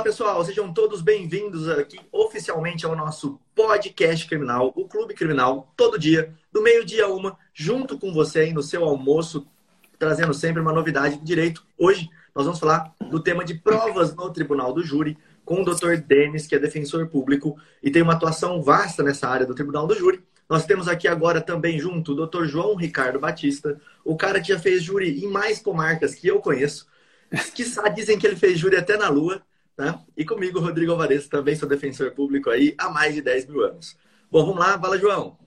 Olá, pessoal, sejam todos bem-vindos aqui oficialmente ao nosso podcast criminal, o Clube Criminal, todo dia, do meio-dia a uma, junto com você aí no seu almoço, trazendo sempre uma novidade de direito. Hoje nós vamos falar do tema de provas no Tribunal do Júri com o Dr. Denis, que é defensor público e tem uma atuação vasta nessa área do Tribunal do Júri. Nós temos aqui agora também junto o Dr. João Ricardo Batista, o cara que já fez júri em mais comarcas que eu conheço. Que dizem que ele fez júri até na Lua. Né? E comigo, Rodrigo Alvarez, também sou defensor público aí há mais de 10 mil anos. Bom, vamos lá, fala, João.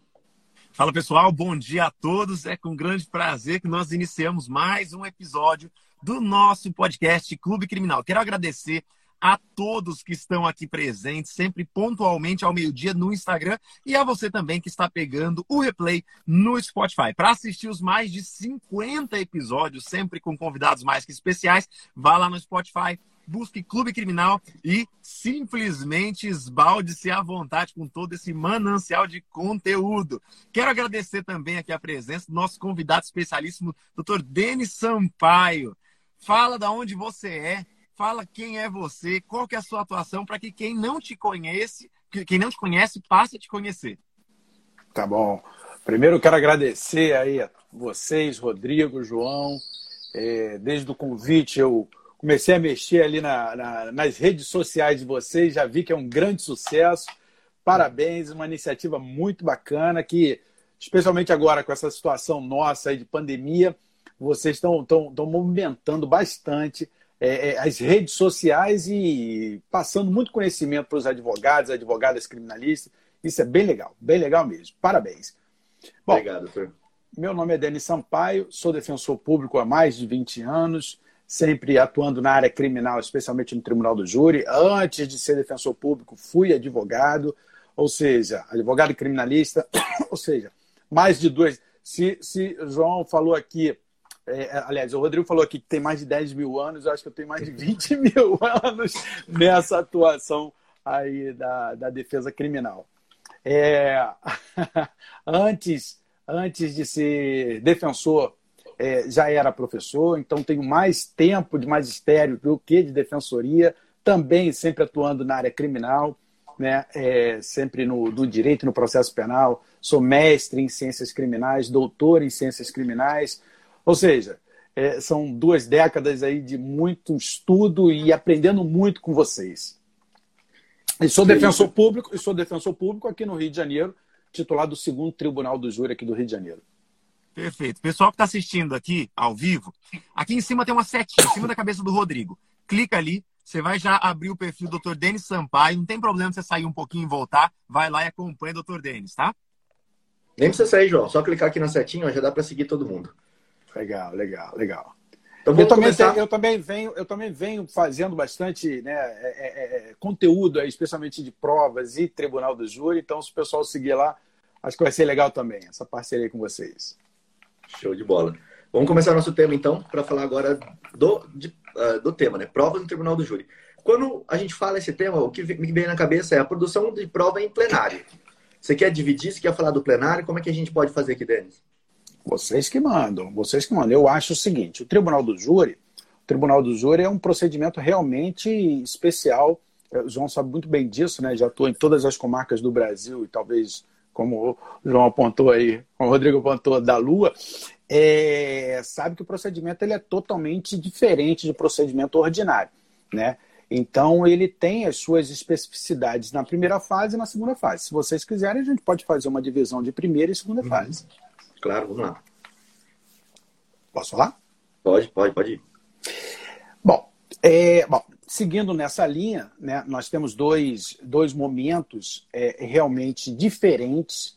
Fala pessoal, bom dia a todos. É com grande prazer que nós iniciamos mais um episódio do nosso podcast Clube Criminal. Quero agradecer a todos que estão aqui presentes, sempre pontualmente ao meio-dia no Instagram e a você também que está pegando o replay no Spotify. Para assistir os mais de 50 episódios, sempre com convidados mais que especiais, vá lá no Spotify, busque Clube Criminal e simplesmente esbalde-se à vontade com todo esse manancial de conteúdo. Quero agradecer também aqui a presença do nosso convidado especialíssimo, Dr. Denis Sampaio. Fala da onde você é, fala quem é você, qual que é a sua atuação, para que quem não te conhece, quem não te conhece, passe a te conhecer. Tá bom. Primeiro quero agradecer aí a vocês, Rodrigo, João. É, desde o convite eu comecei a mexer ali na, na, nas redes sociais de vocês, já vi que é um grande sucesso. Parabéns, uma iniciativa muito bacana que, especialmente agora com essa situação nossa aí de pandemia, vocês estão, movimentando bastante é, é, as redes sociais e passando muito conhecimento para os advogados, advogadas criminalistas. Isso é bem legal, bem legal mesmo. Parabéns. Bom, Obrigado, Fer. Meu nome é Denis Sampaio, sou defensor público há mais de 20 anos sempre atuando na área criminal, especialmente no Tribunal do Júri. Antes de ser defensor público, fui advogado, ou seja, advogado criminalista, ou seja, mais de dois. Se, se João falou aqui, é, aliás, o Rodrigo falou aqui que tem mais de 10 mil anos, eu acho que eu tenho mais de 20 mil anos nessa atuação aí da, da defesa criminal. É, antes, antes de ser defensor é, já era professor, então tenho mais tempo de magistério do que de defensoria, também sempre atuando na área criminal, né? É, sempre no, no direito no processo penal, sou mestre em ciências criminais, doutor em ciências criminais, ou seja, é, são duas décadas aí de muito estudo e aprendendo muito com vocês. E sou defensor público, e sou defensor público aqui no Rio de Janeiro, titular do segundo Tribunal do Júri aqui do Rio de Janeiro. Perfeito. Pessoal que está assistindo aqui ao vivo, aqui em cima tem uma setinha, em cima da cabeça do Rodrigo. Clica ali, você vai já abrir o perfil do Dr. Denis Sampaio. Não tem problema você sair um pouquinho e voltar. Vai lá e acompanha o Dr. Denis, tá? Nem precisa sair, João. Só clicar aqui na setinha, já dá para seguir todo mundo. Legal, legal, legal. Então, eu, também tenho, eu, também venho, eu também venho fazendo bastante né, é, é, é, conteúdo, aí, especialmente de provas e tribunal do júri. Então, se o pessoal seguir lá, acho que vai ser legal também, essa parceria com vocês. Show de bola. Vamos começar nosso tema, então, para falar agora do, de, uh, do tema, né? Provas no Tribunal do Júri. Quando a gente fala esse tema, o que me vem na cabeça é a produção de prova em plenário. Você quer dividir? Você quer falar do plenário? Como é que a gente pode fazer aqui, Denis? Vocês que mandam, vocês que mandam. Eu acho o seguinte: o Tribunal do Júri, o Tribunal do Júri é um procedimento realmente especial. O João sabe muito bem disso, né? Já estou em todas as comarcas do Brasil e talvez como o João apontou aí, como o Rodrigo apontou, da Lua, é, sabe que o procedimento ele é totalmente diferente do procedimento ordinário, né? Então ele tem as suas especificidades na primeira fase e na segunda fase. Se vocês quiserem, a gente pode fazer uma divisão de primeira e segunda uhum. fase. Claro, vamos lá. Posso falar? Pode, pode, pode ir. Bom, é, bom seguindo nessa linha, né, nós temos dois, dois momentos é, realmente diferentes,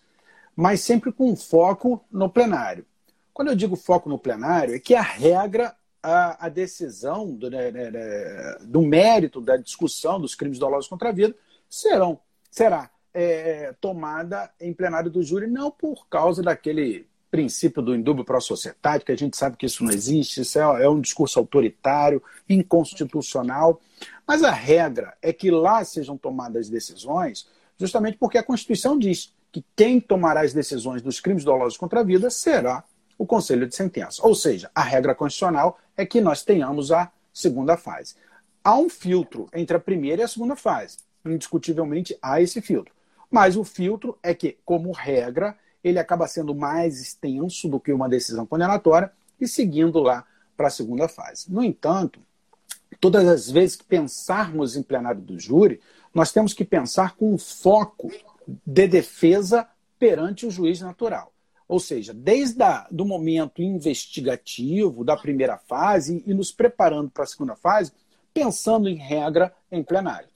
mas sempre com foco no plenário. Quando eu digo foco no plenário, é que a regra, a, a decisão do, né, né, né, do, mérito da discussão dos crimes dolosos contra a vida serão, será é, tomada em plenário do júri, não por causa daquele princípio do indúbio pro sociedade, que a gente sabe que isso não existe, isso é, é um discurso autoritário, inconstitucional. Mas a regra é que lá sejam tomadas decisões, justamente porque a Constituição diz que quem tomará as decisões dos crimes dolosos contra a vida será o Conselho de Sentença. Ou seja, a regra constitucional é que nós tenhamos a segunda fase. há um filtro entre a primeira e a segunda fase. Indiscutivelmente há esse filtro. Mas o filtro é que, como regra, ele acaba sendo mais extenso do que uma decisão condenatória e seguindo lá para a segunda fase. No entanto, todas as vezes que pensarmos em plenário do júri, nós temos que pensar com um foco de defesa perante o juiz natural. Ou seja, desde o momento investigativo da primeira fase e nos preparando para a segunda fase, pensando em regra em plenário.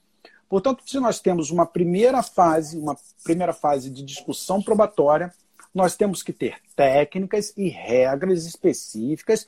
Portanto, se nós temos uma primeira fase, uma primeira fase de discussão probatória, nós temos que ter técnicas e regras específicas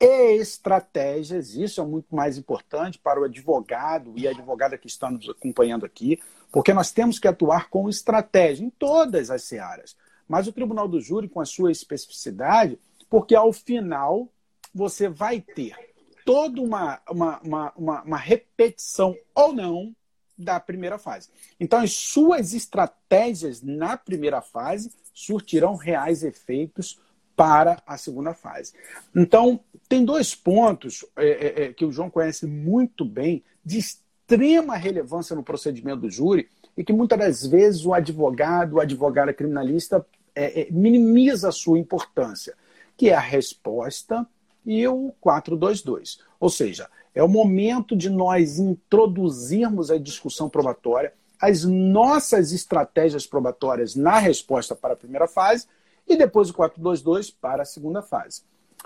e estratégias. Isso é muito mais importante para o advogado e a advogada que está nos acompanhando aqui, porque nós temos que atuar com estratégia em todas as searas. Mas o Tribunal do Júri, com a sua especificidade, porque ao final você vai ter toda uma, uma, uma, uma, uma repetição ou não da primeira fase. Então, as suas estratégias na primeira fase surtirão reais efeitos para a segunda fase. Então, tem dois pontos é, é, é, que o João conhece muito bem, de extrema relevância no procedimento do júri, e que muitas das vezes o advogado, o advogado criminalista, é, é minimiza a sua importância, que é a resposta e o 422. Ou seja, é o momento de nós introduzirmos a discussão probatória, as nossas estratégias probatórias na resposta para a primeira fase e depois o 422 para a segunda fase.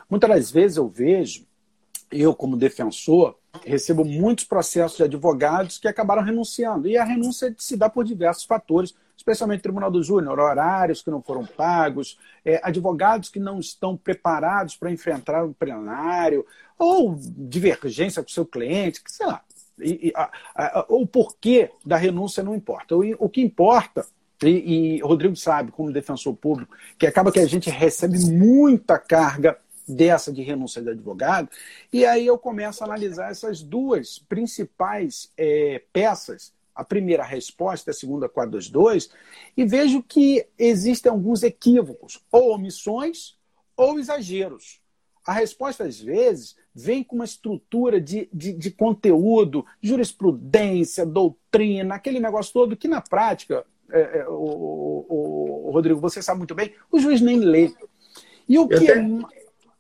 Muitas das vezes eu vejo, eu como defensor, recebo muitos processos de advogados que acabaram renunciando. E a renúncia se dá por diversos fatores, especialmente Tribunal do Júnior, horários que não foram pagos, é, advogados que não estão preparados para enfrentar um plenário, ou divergência com seu cliente, que sei lá. E, e, a, a, o porquê da renúncia não importa. O, o que importa, e, e Rodrigo sabe, como defensor público, que acaba que a gente recebe muita carga dessa de renúncia de advogado, e aí eu começo a analisar essas duas principais é, peças a primeira resposta, a segunda 422, e vejo que existem alguns equívocos, ou omissões ou exageros. A resposta, às vezes, vem com uma estrutura de, de, de conteúdo, jurisprudência, doutrina, aquele negócio todo que, na prática, é, é, o, o, o, Rodrigo, você sabe muito bem, o juiz nem lê. E o Eu que até, é...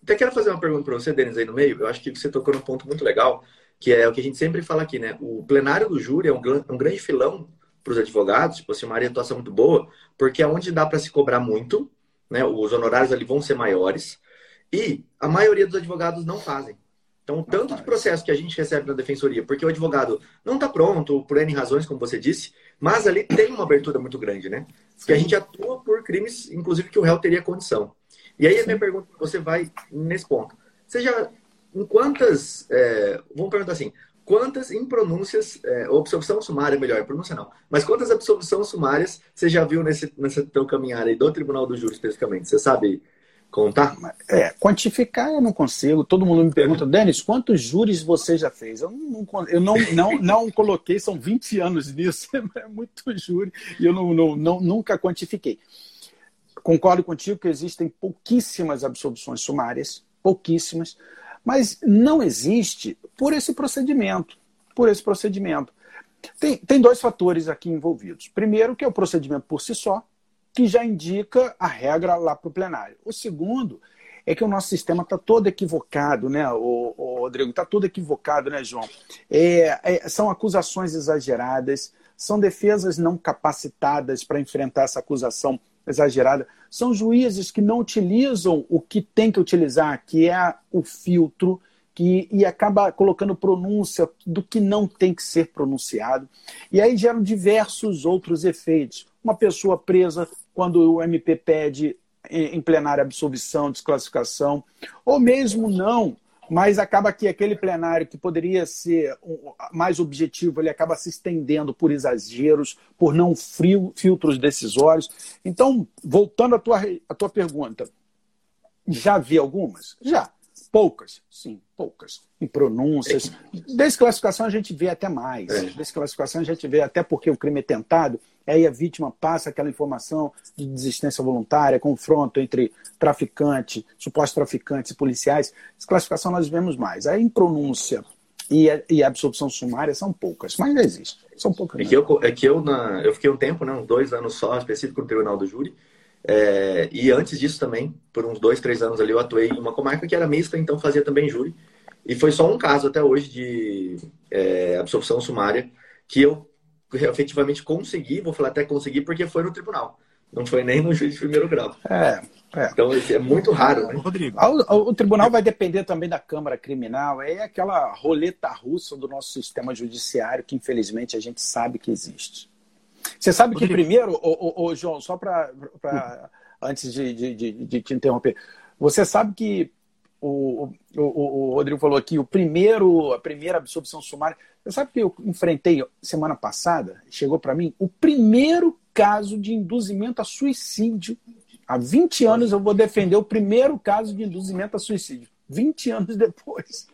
até quero fazer uma pergunta para você, Denis, aí no meio. Eu acho que você tocou num ponto muito legal que é o que a gente sempre fala aqui, né? O plenário do júri é um, um grande filão para os advogados, tipo assim, uma atuação muito boa, porque é onde dá para se cobrar muito, né? Os honorários ali vão ser maiores e a maioria dos advogados não fazem. Então, o tanto de processo que a gente recebe na defensoria, porque o advogado não está pronto, por N razões, como você disse, mas ali tem uma abertura muito grande, né? Porque a gente atua por crimes, inclusive, que o réu teria condição. E aí a minha pergunta, você vai nesse ponto. Você já em quantas, é, vamos perguntar assim, quantas impronúncias, é, absolvição sumária, melhor, pronúncia não, mas quantas absolvições sumárias você já viu nesse, nessa teu caminhar aí do Tribunal do Júri especificamente? Você sabe contar? É, quantificar eu não consigo. Todo mundo me pergunta, Denis, quantos júris você já fez? Eu não, eu não, não, não coloquei, são 20 anos nisso, é muito júri, e eu não, não, não, nunca quantifiquei. Concordo contigo que existem pouquíssimas absolvições sumárias, pouquíssimas. Mas não existe por esse procedimento. Por esse procedimento. Tem, tem dois fatores aqui envolvidos. Primeiro, que é o procedimento por si só, que já indica a regra lá para o plenário. O segundo é que o nosso sistema está todo equivocado, né, o, o Rodrigo? Está todo equivocado, né, João? É, é, são acusações exageradas, são defesas não capacitadas para enfrentar essa acusação exagerada. São juízes que não utilizam o que tem que utilizar, que é o filtro, que, e acaba colocando pronúncia do que não tem que ser pronunciado. E aí geram diversos outros efeitos. Uma pessoa presa quando o MP pede em plenária absolvição, desclassificação, ou mesmo não, mas acaba que aquele plenário que poderia ser mais objetivo, ele acaba se estendendo por exageros, por não frio, filtros decisórios. Então, voltando à tua, à tua pergunta, já vi algumas? Já. Poucas, sim, poucas. Em pronúncias. Desclassificação a gente vê até mais. É. Desclassificação a gente vê até porque o crime é tentado, aí a vítima passa aquela informação de desistência voluntária, confronto entre traficante, supostos traficantes e policiais. Desclassificação nós vemos mais. Aí em pronúncia e a, e a absorção sumária são poucas, mas existe. São poucas. É que eu, é que eu, na, eu fiquei um tempo, né, uns dois anos só, específico no Tribunal do Júri. É, e antes disso também, por uns dois, três anos ali, eu atuei em uma comarca que era mista, então fazia também júri. E foi só um caso até hoje de é, absorção sumária que eu efetivamente consegui, vou falar até consegui, porque foi no tribunal. Não foi nem no juiz de primeiro grau. É, é. Então é muito raro, né? Rodrigo. O, o, tribunal vai depender também da Câmara Criminal. É aquela roleta russa do nosso sistema judiciário que, infelizmente, a gente sabe que existe. Você sabe que primeiro, o, o, João, só para antes de, de, de, de, te interromper, você sabe que o, o, o, Rodrigo falou aqui, o primeiro, a primeira absorção sumária. Você sabe que eu enfrentei semana passada, chegou para mim, o primeiro caso de induzimento a suicídio. Há 20 anos eu vou defender o primeiro caso de induzimento a suicídio. 20 anos depois.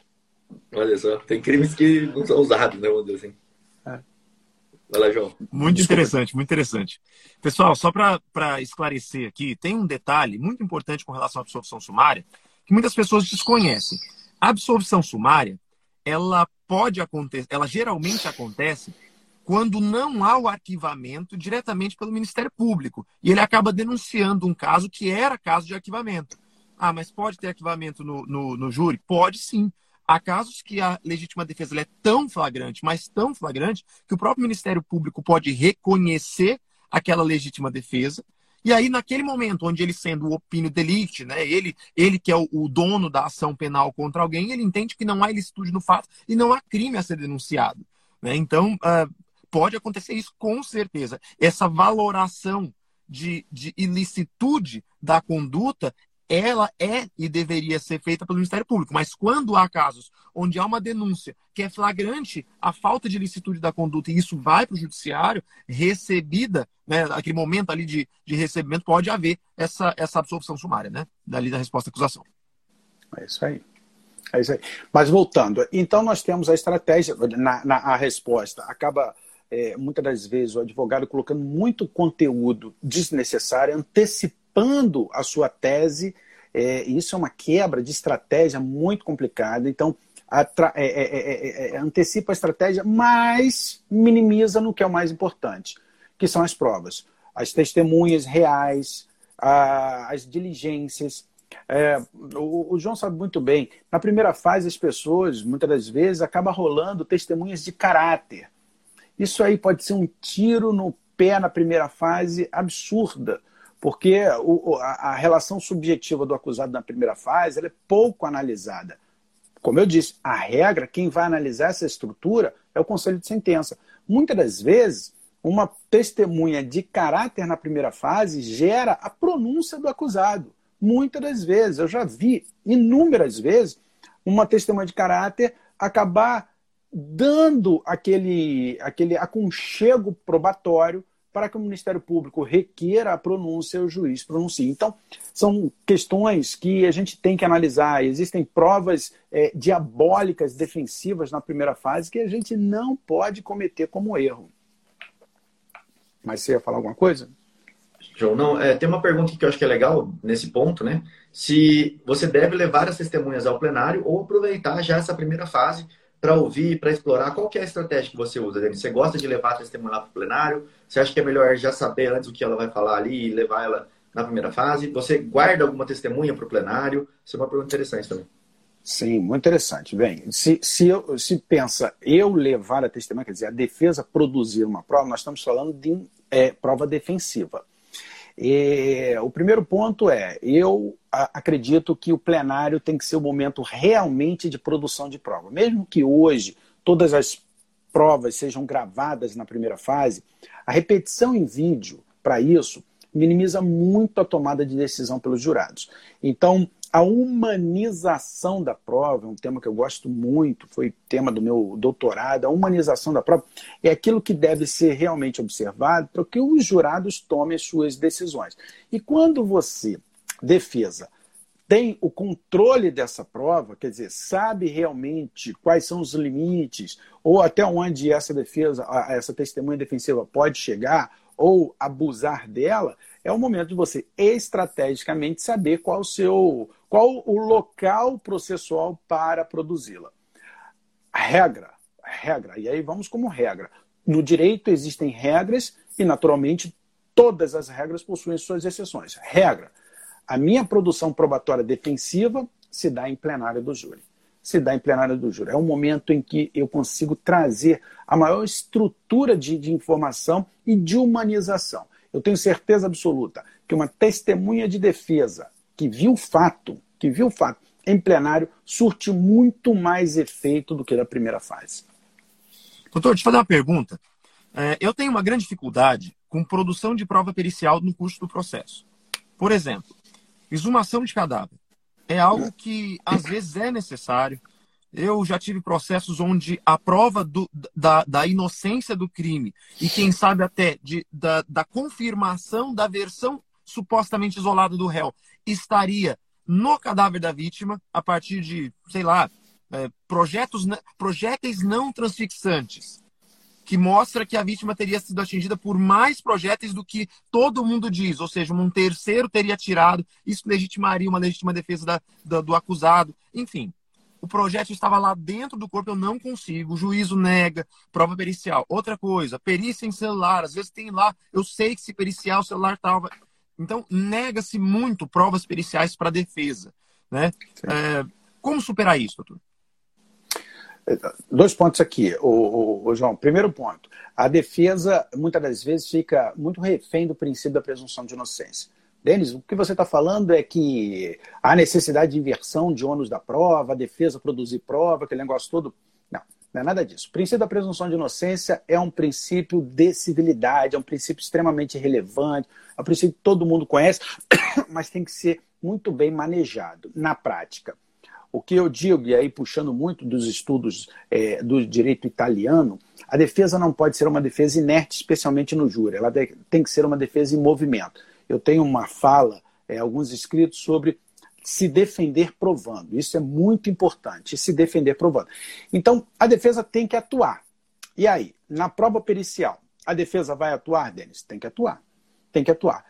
Olha só, tem crimes que não são usados, né, dizer assim. É. Vai lá, João. Muito Desculpa. interessante, muito interessante. Pessoal, só para esclarecer aqui, tem um detalhe muito importante com relação à absorção sumária que muitas pessoas desconhecem. A absorção sumária, ela pode acontecer, ela geralmente acontece quando não há o arquivamento diretamente pelo Ministério Público. E ele acaba denunciando um caso que era caso de arquivamento. Ah, mas pode ter arquivamento no, no, no júri? Pode sim. Há casos que a legítima defesa é tão flagrante, mas tão flagrante, que o próprio Ministério Público pode reconhecer aquela legítima defesa. E aí, naquele momento, onde ele sendo o opínio delicti, né, ele, ele que é o, o, dono da ação penal contra alguém, ele entende que não há ilicitude no fato e não há crime a ser denunciado. Né? Então, uh, pode acontecer isso com certeza. Essa valoração de, de ilicitude da conduta, ela é e deveria ser feita pelo Ministério Público. Mas quando há casos onde há uma denúncia que é flagrante a falta de ilicitude da conduta e isso vai para o judiciário, recebida, né, aquele momento ali de, de recebimento, pode haver essa, essa absolução sumária, né? Dali da resposta à acusação. É isso aí. É isso aí. Mas voltando, então nós temos a estratégia, na, na a resposta acaba é, muitas das vezes, o advogado colocando muito conteúdo desnecessário, antecipando a sua tese. É, isso é uma quebra de estratégia muito complicada. Então, é é, é, é, antecipa a estratégia, mas minimiza no que é o mais importante, que são as provas. As testemunhas reais, a, as diligências. O, o, João sabe muito bem, na primeira fase, as pessoas, muitas das vezes, acabam rolando testemunhas de caráter isso aí pode ser um tiro no pé na primeira fase absurda, porque o, a, a, relação subjetiva do acusado na primeira fase é pouco analisada. Como eu disse, a regra, quem vai analisar essa estrutura é o conselho de sentença. Muitas das vezes, uma testemunha de caráter na primeira fase gera a pronúncia do acusado. Muitas das vezes, eu já vi inúmeras vezes uma testemunha de caráter acabar dando aquele, aquele aconchego probatório para que o Ministério Público requeira a pronúncia e o juiz pronuncie. Então, são questões que a gente tem que analisar. Existem provas é, diabólicas defensivas na primeira fase que a gente não pode cometer como erro. Mas você ia falar alguma coisa? João, não, é, tem uma pergunta que eu acho que é legal nesse ponto, né? Se você deve levar as testemunhas ao plenário ou aproveitar já essa primeira fase para ouvir, para explorar? Qual que é a estratégia que você usa, Dani? Você gosta de levar a testemunha lá para o plenário? Você acha que é melhor já saber antes o que ela vai falar ali e levar ela na primeira fase? Você guarda alguma testemunha para o plenário? Isso é uma pergunta interessante também. Sim, muito interessante. Bem, se, se, eu, se pensa eu levar a testemunha, quer dizer, a defesa produzir uma prova, nós estamos falando de é, prova defensiva. E, o primeiro ponto é: eu acredito que o plenário tem que ser o momento realmente de produção de prova. Mesmo que hoje todas as provas sejam gravadas na primeira fase, a repetição em vídeo para isso minimiza muito a tomada de decisão pelos jurados. Então, a humanização da prova, é um tema que eu gosto muito, foi tema do meu doutorado. A humanização da prova é aquilo que deve ser realmente observado para que os jurados tomem as suas decisões. E quando você, defesa, tem o controle dessa prova, quer dizer, sabe realmente quais são os limites ou até onde essa defesa, essa testemunha defensiva pode chegar ou abusar dela, é o momento de você estrategicamente saber qual o seu qual o local processual para produzi-la. regra, regra, e aí vamos como regra. No direito existem regras e, naturalmente, todas as regras possuem suas exceções. Regra: a minha produção probatória defensiva se dá em plenário do júri. Se dá em plenário do júri. É um momento em que eu consigo trazer a maior estrutura de, de informação e de humanização. Eu tenho certeza absoluta que uma testemunha de defesa que viu o fato, que viu o fato em plenário, surte muito mais efeito do que na primeira fase. Doutor, deixa eu fazer uma pergunta. É, eu tenho uma grande dificuldade com produção de prova pericial no curso do processo. Por exemplo, exumação de cadáver. É algo que às vezes é necessário. Eu já tive processos onde a prova do, da, da, inocência do crime e, quem sabe, até de, da, da confirmação da versão supostamente isolada do réu estaria no cadáver da vítima a partir de, sei lá, é, projetos, projéteis não transfixantes, que mostra que a vítima teria sido atingida por mais projéteis do que todo mundo diz, ou seja, um terceiro teria tirado, isso legitimaria uma legítima defesa da, da, do acusado, enfim. O projétil estava lá dentro do corpo, eu não consigo, o juízo nega, prova pericial. Outra coisa, perícia em celular, às vezes tem lá, eu sei que se periciar o celular estava. Então, nega-se muito provas periciais para a defesa. Né? É, como superar isso, doutor? Dois pontos aqui, o, o, João. Primeiro ponto, a defesa muitas das vezes fica muito refém do princípio da presunção de inocência. Denis, o que você está falando é que há necessidade de inversão de ônus da prova, a defesa produzir prova, aquele negócio todo. Não, não é nada disso. O princípio da presunção de inocência é um princípio de civilidade, é um princípio extremamente relevante, é um princípio que todo mundo conhece, mas tem que ser muito bem manejado na prática. O que eu digo, e aí puxando muito dos estudos é, do direito italiano, a defesa não pode ser uma defesa inerte, especialmente no júri. Ela tem que ser uma defesa em movimento. Eu tenho uma fala, é, alguns escritos sobre se defender provando. Isso é muito importante, se defender provando. Então, a defesa tem que atuar. E aí, na prova pericial, a defesa vai atuar, Denis? Tem que atuar. Tem que atuar.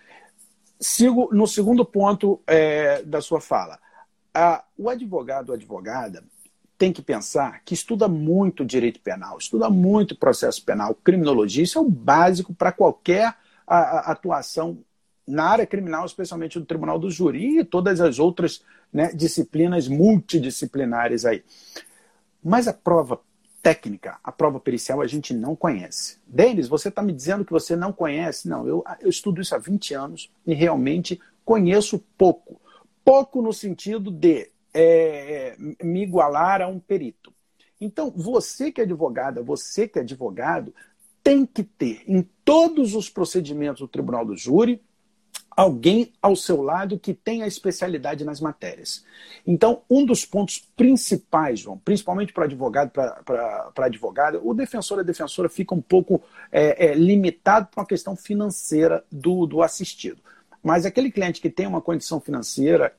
Sigo no segundo ponto é, da sua fala. A, o advogado ou advogada tem que pensar que estuda muito direito penal, estuda muito processo penal, criminologia. Isso é o básico para qualquer a, a, atuação na área criminal, especialmente do Tribunal do Júri e todas as outras né, disciplinas multidisciplinares aí. Mas a prova técnica, a prova pericial, a gente não conhece. Denis, você está me dizendo que você não conhece? Não, eu, eu estudo isso há 20 anos e realmente conheço pouco. Pouco no sentido de é, me igualar a um perito. Então, você que é advogada, você que é advogado, tem que ter em todos os procedimentos do Tribunal do Júri alguém ao seu lado que tenha especialidade nas matérias. Então, um dos pontos principais, João, principalmente para advogado, para advogada, o defensor e a defensora fica um pouco é, é, limitado por uma questão financeira do, do assistido. Mas aquele cliente que tem uma condição financeira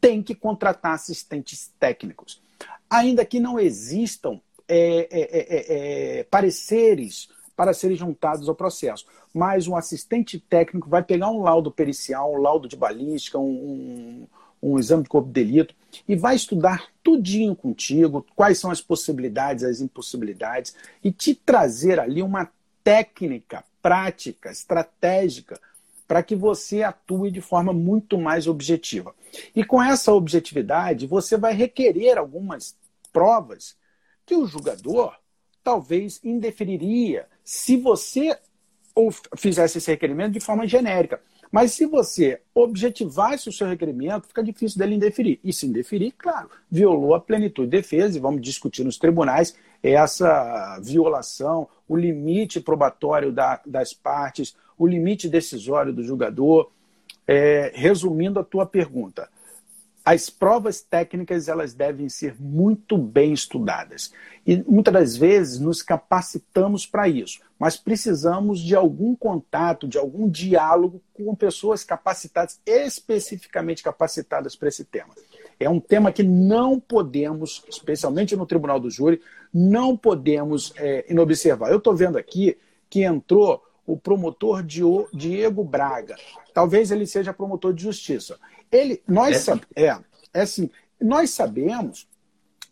tem que contratar assistentes técnicos. Ainda que não existam é, é, é, é pareceres para serem juntados ao processo. Mas um assistente técnico vai pegar um laudo pericial, um laudo de balística, um, um, um exame de corpo de delito e vai estudar tudinho contigo, quais são as possibilidades, as impossibilidades, e te trazer ali uma técnica prática, estratégica, para que você atue de forma muito mais objetiva. E com essa objetividade, você vai requerer algumas provas que o julgador talvez indeferiria se você fizesse esse requerimento de forma genérica. Mas se você objetivasse o seu requerimento, fica difícil dele indeferir. E se indeferir, claro, violou a plenitude de defesa, e vamos discutir nos tribunais essa violação, o limite probatório da, das partes, o limite decisório do julgador. É, resumindo a tua pergunta, as provas técnicas elas devem ser muito bem estudadas. E muitas das vezes nos capacitamos para isso, mas precisamos de algum contato, de algum diálogo com pessoas capacitadas, especificamente capacitadas para esse tema. É um tema que não podemos, especialmente no Tribunal do Júri, não podemos é, inobservar. Eu estou vendo aqui que entrou o promotor Diego Braga. Talvez ele seja promotor de justiça. Ele, nós, é. é, é assim, nós sabemos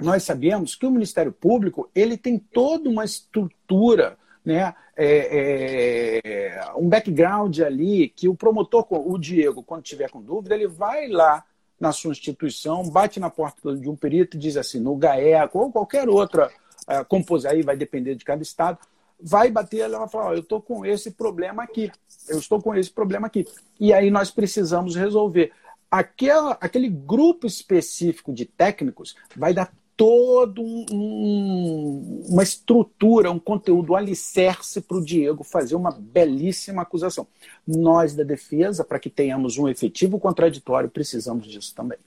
nós sabemos que o Ministério Público ele tem toda uma estrutura, né, é, é, um background ali que o promotor, o Diego, quando tiver com dúvida, ele vai lá na sua instituição, bate na porta de um perito e diz assim, no GAECO ou qualquer outra é, compos aí vai depender de cada estado, vai bater, ela vai falar, eu estou com esse problema aqui, eu estou com esse problema aqui. E aí nós precisamos resolver. Aquela, aquele grupo específico de técnicos vai dar todo um, um, uma estrutura, um conteúdo, um alicerce para o Diego fazer uma belíssima acusação. Nós da defesa, para que tenhamos um efetivo contraditório, precisamos disso também.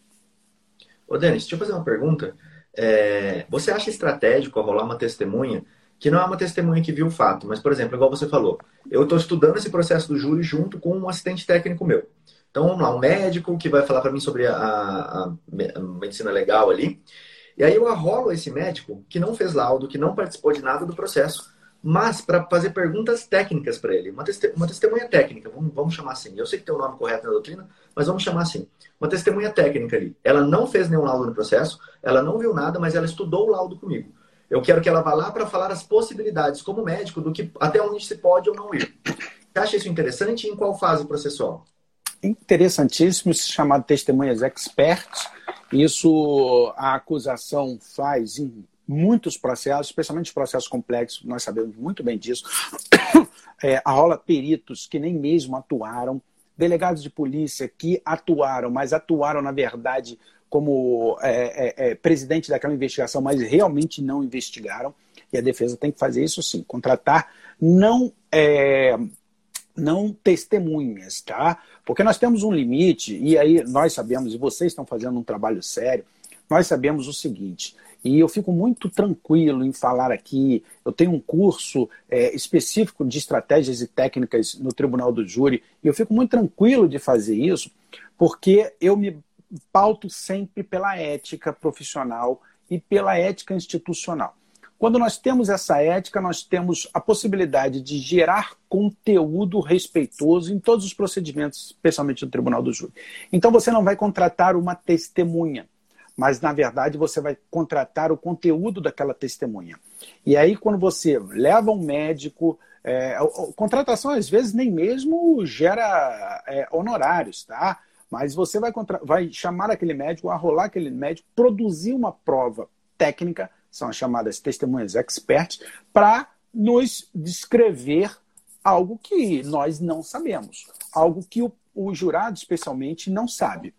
Ô, Denis, deixa eu fazer uma pergunta. É, você acha estratégico rolar uma testemunha que não é uma testemunha que viu o fato, mas, por exemplo, igual você falou, eu estou estudando esse processo do júri junto com um assistente técnico meu. Então, vamos lá, um médico que vai falar para mim sobre a, a, a, medicina legal ali. E aí eu arrolo esse médico que não fez laudo, que não participou de nada do processo, mas para fazer perguntas técnicas para ele. Uma, teste, uma testemunha técnica, vamos, vamos chamar assim. Eu sei que tem o um nome correto na doutrina, mas vamos chamar assim. Uma testemunha técnica ali. Ela não fez nenhum laudo no processo, ela não viu nada, mas ela estudou o laudo comigo. Eu quero que ela vá lá para falar as possibilidades, como médico, do que até onde se pode ou não ir. Você acha isso interessante e em qual fase processual? Interessantíssimo, isso chamado testemunhas expert. Isso a acusação faz em muitos processos, especialmente processos complexos, nós sabemos muito bem disso. É, a rola peritos que nem mesmo atuaram, delegados de polícia que atuaram, mas atuaram, na verdade, como é, é, é, presidente daquela investigação, mas realmente não investigaram. E a defesa tem que fazer isso sim, contratar não é, não testemunhas, tá? Porque nós temos um limite, e aí nós sabemos, e vocês estão fazendo um trabalho sério, nós sabemos o seguinte, e eu fico muito tranquilo em falar aqui. Eu tenho um curso é, específico de estratégias e técnicas no Tribunal do Júri, e eu fico muito tranquilo de fazer isso, porque eu me pauto sempre pela ética profissional e pela ética institucional. Quando nós temos essa ética, nós temos a possibilidade de gerar conteúdo respeitoso em todos os procedimentos, especialmente no Tribunal do Júri. Então você não vai contratar uma testemunha, mas na verdade você vai contratar o conteúdo daquela testemunha. E aí, quando você leva um médico, é, a, contratação às vezes nem mesmo gera é, honorários, tá? Mas você vai, contra... vai chamar aquele médico, arrolar aquele médico, produzir uma prova técnica são as chamadas testemunhas experts, para nos descrever algo que nós não sabemos, algo que o, o jurado, especialmente, não sabe.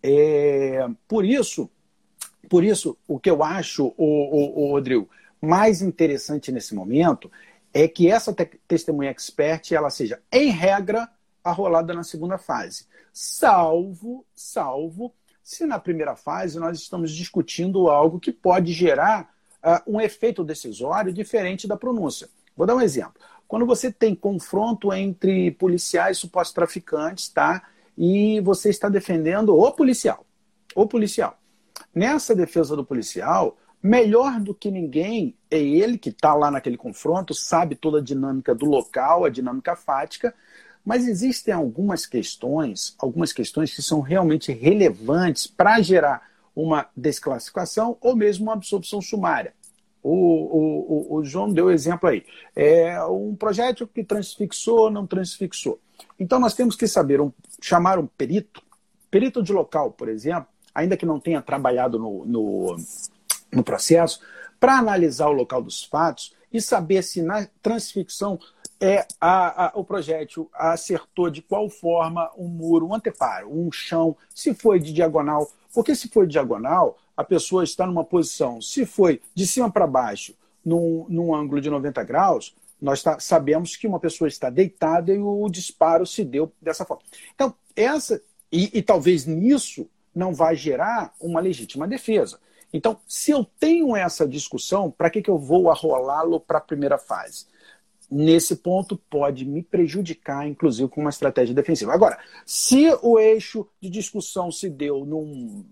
É, por isso, por isso, o que eu acho, o, o, o Rodrigo, mais interessante nesse momento é que essa te testemunha expert ela seja, em regra, arrolada na segunda fase, salvo, salvo se na primeira fase nós estamos discutindo algo que pode gerar uh, um efeito decisório diferente da pronúncia. Vou dar um exemplo. Quando você tem confronto entre policiais e supostos traficantes, tá? E você está defendendo o policial. O policial. Nessa defesa do policial, melhor do que ninguém é ele que está lá naquele confronto, sabe toda a dinâmica do local, a dinâmica fática, mas existem algumas questões, algumas questões que são realmente relevantes para gerar uma desclassificação ou mesmo uma absorção sumária. O, o, o, João deu exemplo aí. É um projétil que transfixou, não transfixou. Então nós temos que saber um, chamar um perito, perito de local, por exemplo, ainda que não tenha trabalhado no, no, no processo, para analisar o local dos fatos e saber se na transfixão é a, a, o projétil acertou de qual forma um muro, um anteparo, um chão, se foi de diagonal. Porque se foi diagonal, a pessoa está numa posição. Se foi de cima para baixo, num, num ângulo de 90 graus, nós tá, sabemos que uma pessoa está deitada e o disparo se deu dessa forma. Então, essa. E, e talvez nisso não vai gerar uma legítima defesa. Então, se eu tenho essa discussão, para que, que eu vou arrolá-lo para a primeira fase? Nesse ponto pode me prejudicar, inclusive, com uma estratégia defensiva. Agora, se o eixo de discussão se deu num,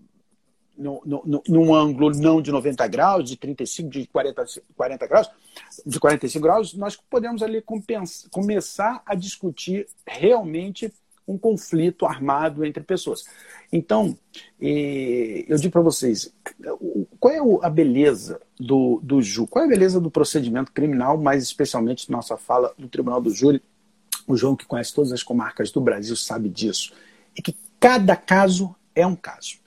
num, ângulo não de 90 graus, de 35, de 40, 40 graus, de 45 graus, nós podemos ali compensa, começar a discutir realmente um conflito armado entre pessoas. Então, eu digo para vocês, qual é a beleza do, do ju? Qual é a beleza do procedimento criminal, mais especialmente nossa fala do Tribunal do Júri? O João, que conhece todas as comarcas do Brasil, sabe disso. É que cada caso é um caso.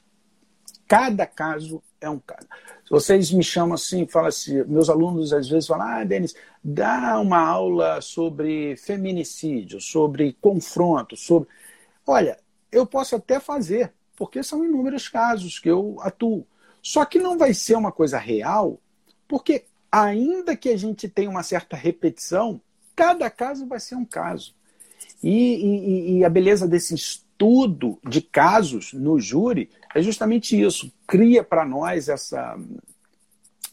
Cada caso é um caso. Se vocês me chamam assim, falam assim, meus alunos às vezes falam, ah, Denis, dá uma aula sobre feminicídio, sobre confronto, sobre. Olha, eu posso até fazer, porque são inúmeros casos que eu atuo. Só que não vai ser uma coisa real, porque ainda que a gente tenha uma certa repetição, cada caso vai ser um caso. E, e, e a beleza desse estudo de casos no júri é justamente isso. Cria para nós essa,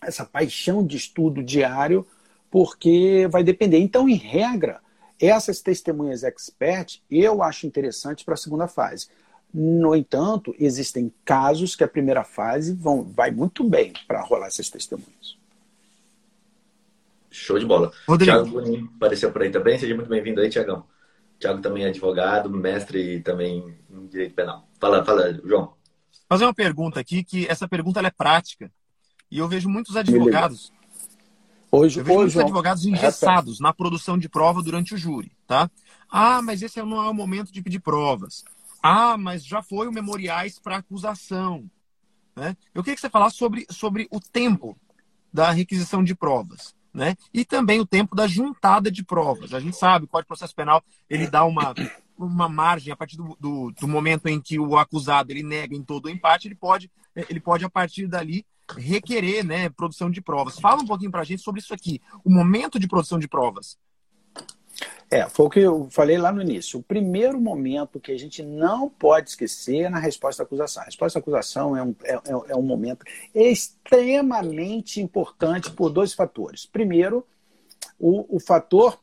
essa paixão de estudo diário, porque vai depender. Então, em regra, essas testemunhas expert eu acho interessante para a segunda fase. No entanto, existem casos que a primeira fase vão, vai muito bem para rolar essas testemunhas. Show de bola. Rodrigo. Thiago Bonin apareceu por aí também. Seja muito bem-vindo aí, Tiagão. Tiago também é advogado, mestre também em direito penal. Fala, fala, João. Fazer uma pergunta aqui, que essa pergunta é prática. E eu vejo muitos advogados. Hoje, eu vejo hoje, muitos advogados engessados na produção de prova durante o júri, tá? Ah, mas esse não é o momento de pedir provas. Ah, mas já foi o memoriais para acusação. Né? Eu queria que você falasse sobre, sobre o tempo da requisição de provas né? E também o tempo da juntada de provas. A gente sabe, o Código de Processo Penal ele dá uma, uma margem a partir do, do, do, momento em que o acusado ele nega em todo o empate, ele pode, ele pode a partir dali requerer, né, produção de provas. Fala um pouquinho para a gente sobre isso aqui, o momento de produção de provas. É, foi o que eu falei lá no início. O primeiro momento que a gente não pode esquecer é na resposta à acusação. A resposta à acusação é um, é, é, é um momento extremamente importante por dois fatores. Primeiro, o, o fator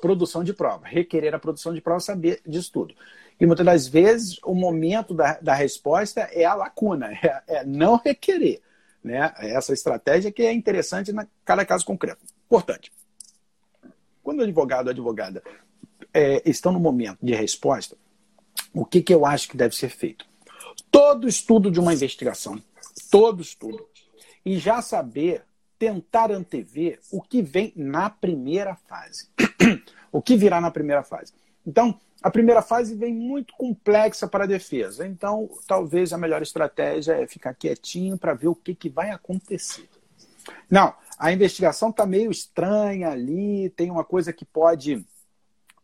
produção de prova, requerer a produção de prova, saber disso tudo. E muitas das vezes o momento da, da resposta é a lacuna, é, é não requerer. Né? Essa estratégia que é interessante na cada caso concreto. Importante. Quando o advogado ou advogada é, estão no momento de resposta, o que, que eu acho que deve ser feito? Todo estudo de uma investigação, todo estudo, e já saber, tentar antever o que vem na primeira fase. o que virá na primeira fase. Então, a primeira fase vem muito complexa para a defesa. Então, talvez a melhor estratégia é ficar quietinho para ver o que, que vai acontecer. Não, a investigação está meio estranha ali, tem uma coisa que pode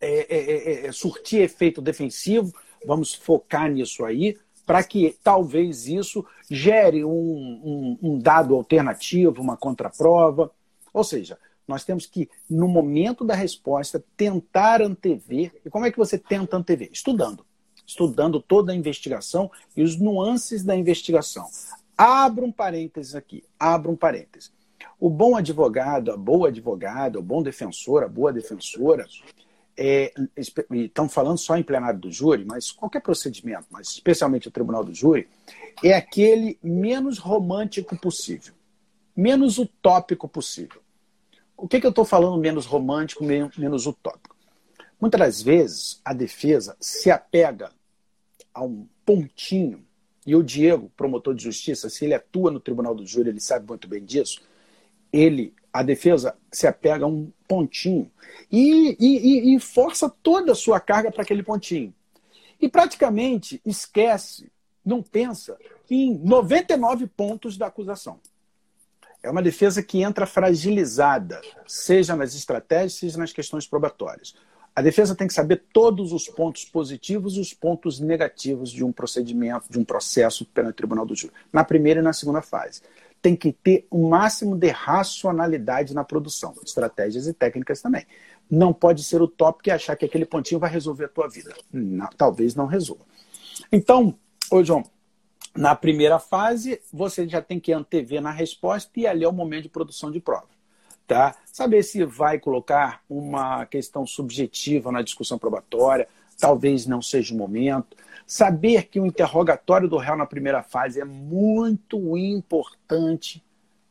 é, é, é, é, surtir efeito defensivo, vamos focar nisso aí, para que talvez isso gere um, um, um dado alternativo, uma contraprova. Ou seja, nós temos que, no momento da resposta, tentar antever. E como é que você tenta antever? Estudando. Estudando toda a investigação e os nuances da investigação. Abra um parênteses aqui, abra um parênteses. O bom advogado, a boa advogada, o bom defensor, a boa defensora, é, estão falando só em plenário do júri, mas qualquer procedimento, mas especialmente o tribunal do júri, é aquele menos romântico possível, menos utópico possível. O que, que eu estou falando menos romântico, menos utópico? Muitas das vezes a defesa se apega a um pontinho, e o Diego, promotor de justiça, se ele atua no tribunal do júri, ele sabe muito bem disso ele, a defesa, se apega a um pontinho e, e, e força toda a sua carga para aquele pontinho. E praticamente esquece, não pensa em 99 pontos da acusação. É uma defesa que entra fragilizada, seja nas estratégias, seja nas questões probatórias. A defesa tem que saber todos os pontos positivos e os pontos negativos de um procedimento, de um processo pelo Tribunal do Júri, na primeira e na segunda fase tem que ter o máximo de racionalidade na produção, estratégias e técnicas também. Não pode ser utópico e achar que aquele pontinho vai resolver a tua vida. Não, talvez não resolva. Então, ô João, na primeira fase, você já tem que antever na resposta e ali é o momento de produção de prova. Tá? Saber se vai colocar uma questão subjetiva na discussão probatória, talvez não seja o momento. Saber que o interrogatório do réu na primeira fase é muito importante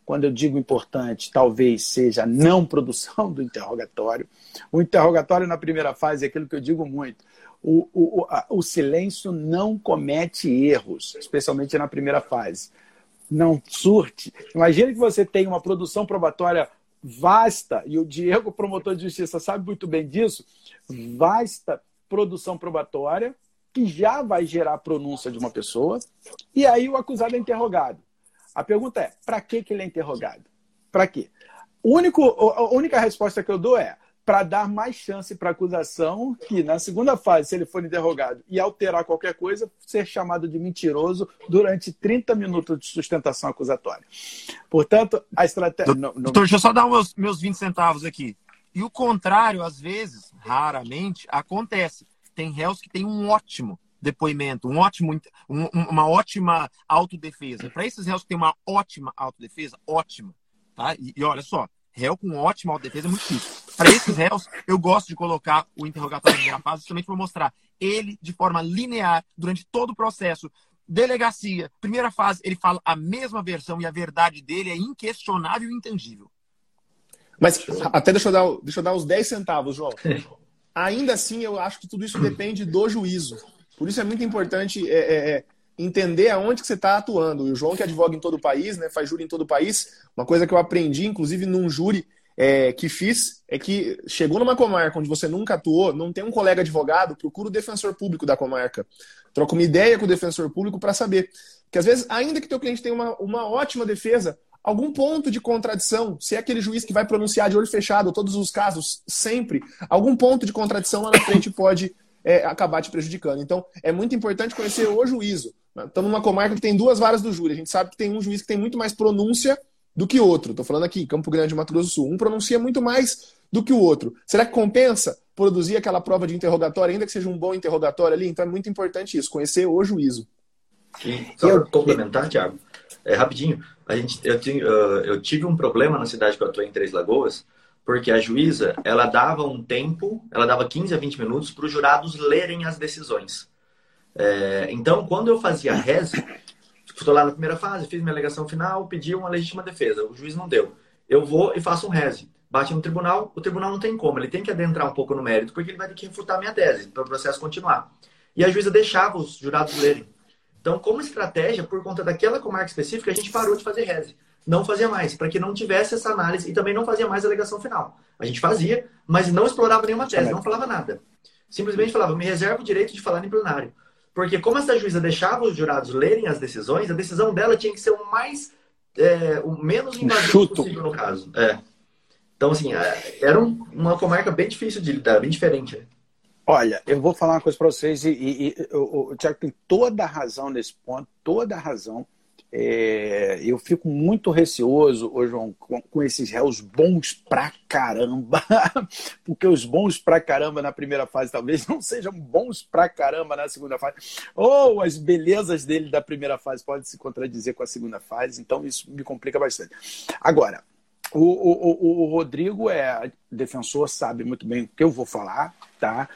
Quando eu digo importante, talvez seja a não produção do interrogatório. O interrogatório na primeira fase é aquilo que eu digo muito. O, o, a, o silêncio não comete erros, especialmente na primeira fase. Não surte. Imagine que você tem uma produção probatória vasta, e o Diego, promotor de justiça, sabe muito bem disso, vasta produção probatória, que já vai gerar a pronúncia de uma pessoa, e aí o acusado é interrogado. A pergunta é: para que, que ele é interrogado? Para quê? O único, a única resposta que eu dou é para dar mais chance para a acusação que, na segunda fase, se ele for interrogado e alterar qualquer coisa, ser chamado de mentiroso durante 30 minutos de sustentação acusatória. Portanto, a estratégia. Doutor, deixa eu só dar meus, meus 20 centavos aqui. E o contrário, às vezes, raramente, acontece. Tem réus que têm um ótimo depoimento, um ótimo, um, uma ótima autodefesa. Para esses réus que têm uma ótima autodefesa, ótimo. Tá? E, e olha só, réu com ótima autodefesa é muito difícil. Para esses réus, eu gosto de colocar o interrogatório na primeira fase justamente para mostrar ele de forma linear durante todo o processo. Delegacia, primeira fase, ele fala a mesma versão e a verdade dele é inquestionável e intangível. Mas até deixa eu dar, deixa eu dar os 10 centavos, João. Ainda assim, eu acho que tudo isso depende do juízo. Por isso é muito importante é, é, é entender aonde que você está atuando. E o João, que advoga em todo o país, né, faz júri em todo o país, uma coisa que eu aprendi, inclusive num júri é, que fiz, é que chegou numa comarca onde você nunca atuou, não tem um colega advogado, procura o defensor público da comarca. Troca uma ideia com o defensor público para saber. Que às vezes, ainda que teu cliente tenha uma, uma ótima defesa, algum ponto de contradição, se é aquele juiz que vai pronunciar de olho fechado todos os casos, sempre, algum ponto de contradição lá na frente pode é, acabar te prejudicando. Então, é muito importante conhecer o juízo. Estamos numa comarca que tem duas varas do júri. A gente sabe que tem um juiz que tem muito mais pronúncia do que outro. Estou falando aqui, Campo Grande, Mato Grosso do Sul. Um pronuncia muito mais do que o outro. Será que compensa produzir aquela prova de interrogatório, ainda que seja um bom interrogatório ali? Então é muito importante isso, conhecer o juízo. Só para complementar, Tiago, é, rapidinho, a gente, eu, eu tive um problema na cidade que eu atuei em Três Lagoas, porque a juíza, ela dava um tempo, ela dava 15 a 20 minutos para os jurados lerem as decisões. É, então, quando eu fazia reze, estou lá na primeira fase, fiz minha alegação final, pedi uma legítima defesa, o juiz não deu. Eu vou e faço um reze. Bate no tribunal, o tribunal não tem como, ele tem que adentrar um pouco no mérito, porque ele vai ter que refutar minha tese para o processo continuar. E a juíza deixava os jurados lerem. Então, como estratégia, por conta daquela comarca específica, a gente parou de fazer reze não fazia mais, para que não tivesse essa análise e também não fazia mais a alegação final. A gente fazia, mas não explorava nenhuma tese, não falava nada. Simplesmente falava, me reservo o direito de falar em plenário. Porque como essa juíza deixava os jurados lerem as decisões, a decisão dela tinha que ser o mais, é, o menos invasivo possível no caso. É. Então, assim, é, era uma comarca bem difícil de lidar, bem diferente. Né? Olha, eu vou falar uma coisa para vocês e, e, e o, o Tiago tem toda a razão nesse ponto, toda a razão. É, eu fico muito receoso, ô João, com, com, esses réus bons pra caramba, porque os bons pra caramba na primeira fase talvez não sejam bons pra caramba na segunda fase, ou as belezas dele da primeira fase podem se contradizer com a segunda fase, então isso me complica bastante. Agora, o, o, o Rodrigo é defensor, sabe muito bem o que eu vou falar, tá?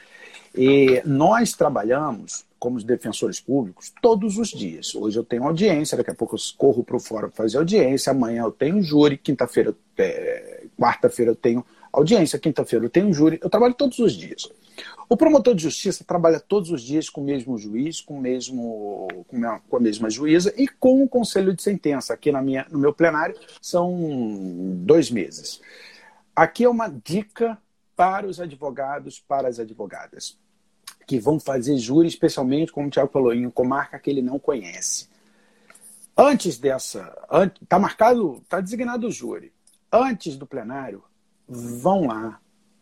E nós trabalhamos como defensores públicos todos os dias. Hoje eu tenho audiência, daqui a pouco eu corro para o fórum fazer audiência, amanhã eu tenho júri, quinta-feira, é, quarta-feira eu tenho audiência, quinta-feira eu tenho júri. Eu trabalho todos os dias. O promotor de justiça trabalha todos os dias com o mesmo juiz, com, o mesmo, com a mesma juíza e com o conselho de sentença. Aqui na minha, no meu plenário são dois meses. Aqui é uma dica para os advogados, para as advogadas que vão fazer júri, especialmente, como o Tiago falou, em comarca que ele não conhece. Antes dessa, está marcado, está designado o júri. Antes do plenário, vão lá.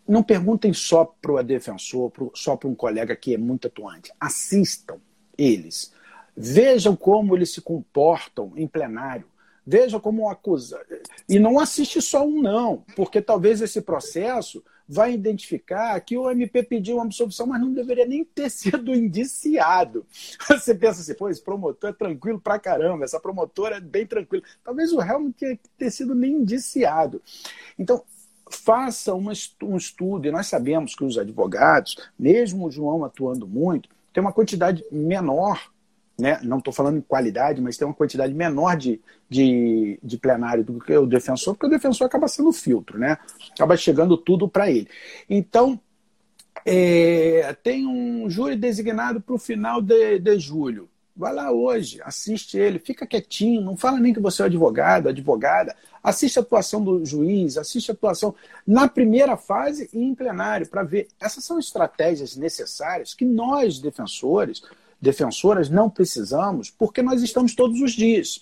Não perguntem só para o defensor, pro, só para um colega que é muito atuante. Assistam eles. Vejam como eles se comportam em plenário. Veja como acusa. E não assiste só um, não, porque talvez esse processo vai identificar que o MP pediu uma absolvição, mas não deveria nem ter sido indiciado. Você pensa assim, pô, esse promotor é tranquilo pra caramba, essa promotora é bem tranquila. Talvez o réu não tenha ter sido nem indiciado. Então, faça uma, um estudo, e nós sabemos que os advogados, mesmo o João atuando muito, tem uma quantidade menor né? não estou falando em qualidade, mas tem uma quantidade menor de, de, de plenário do que o defensor, porque o defensor acaba sendo filtro, né? acaba chegando tudo para ele. Então, é, tem um júri designado para o final de, de julho. Vai lá hoje, assiste ele, fica quietinho, não fala nem que você é advogado, advogada. Assiste a atuação do juiz, assiste a atuação na primeira fase e em plenário, para ver. Essas são estratégias necessárias que nós, defensores, defensoras, não precisamos, porque nós estamos todos os dias.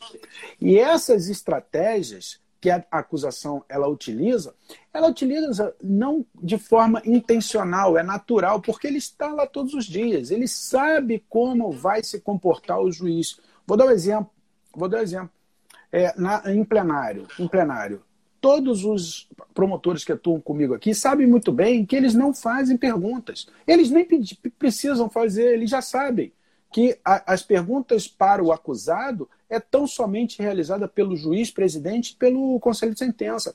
E essas estratégias que a acusação ela utiliza, ela utiliza não de forma intencional, é natural, porque ele está lá todos os dias, ele sabe como vai se comportar o juiz. Vou dar um exemplo, vou dar um exemplo. É, na, em plenário, em plenário, todos os promotores que atuam comigo aqui sabem muito bem que eles não fazem perguntas. Eles nem precisam fazer, eles já sabem que a, as perguntas para o acusado é tão somente realizada pelo juiz presidente e pelo conselho de sentença.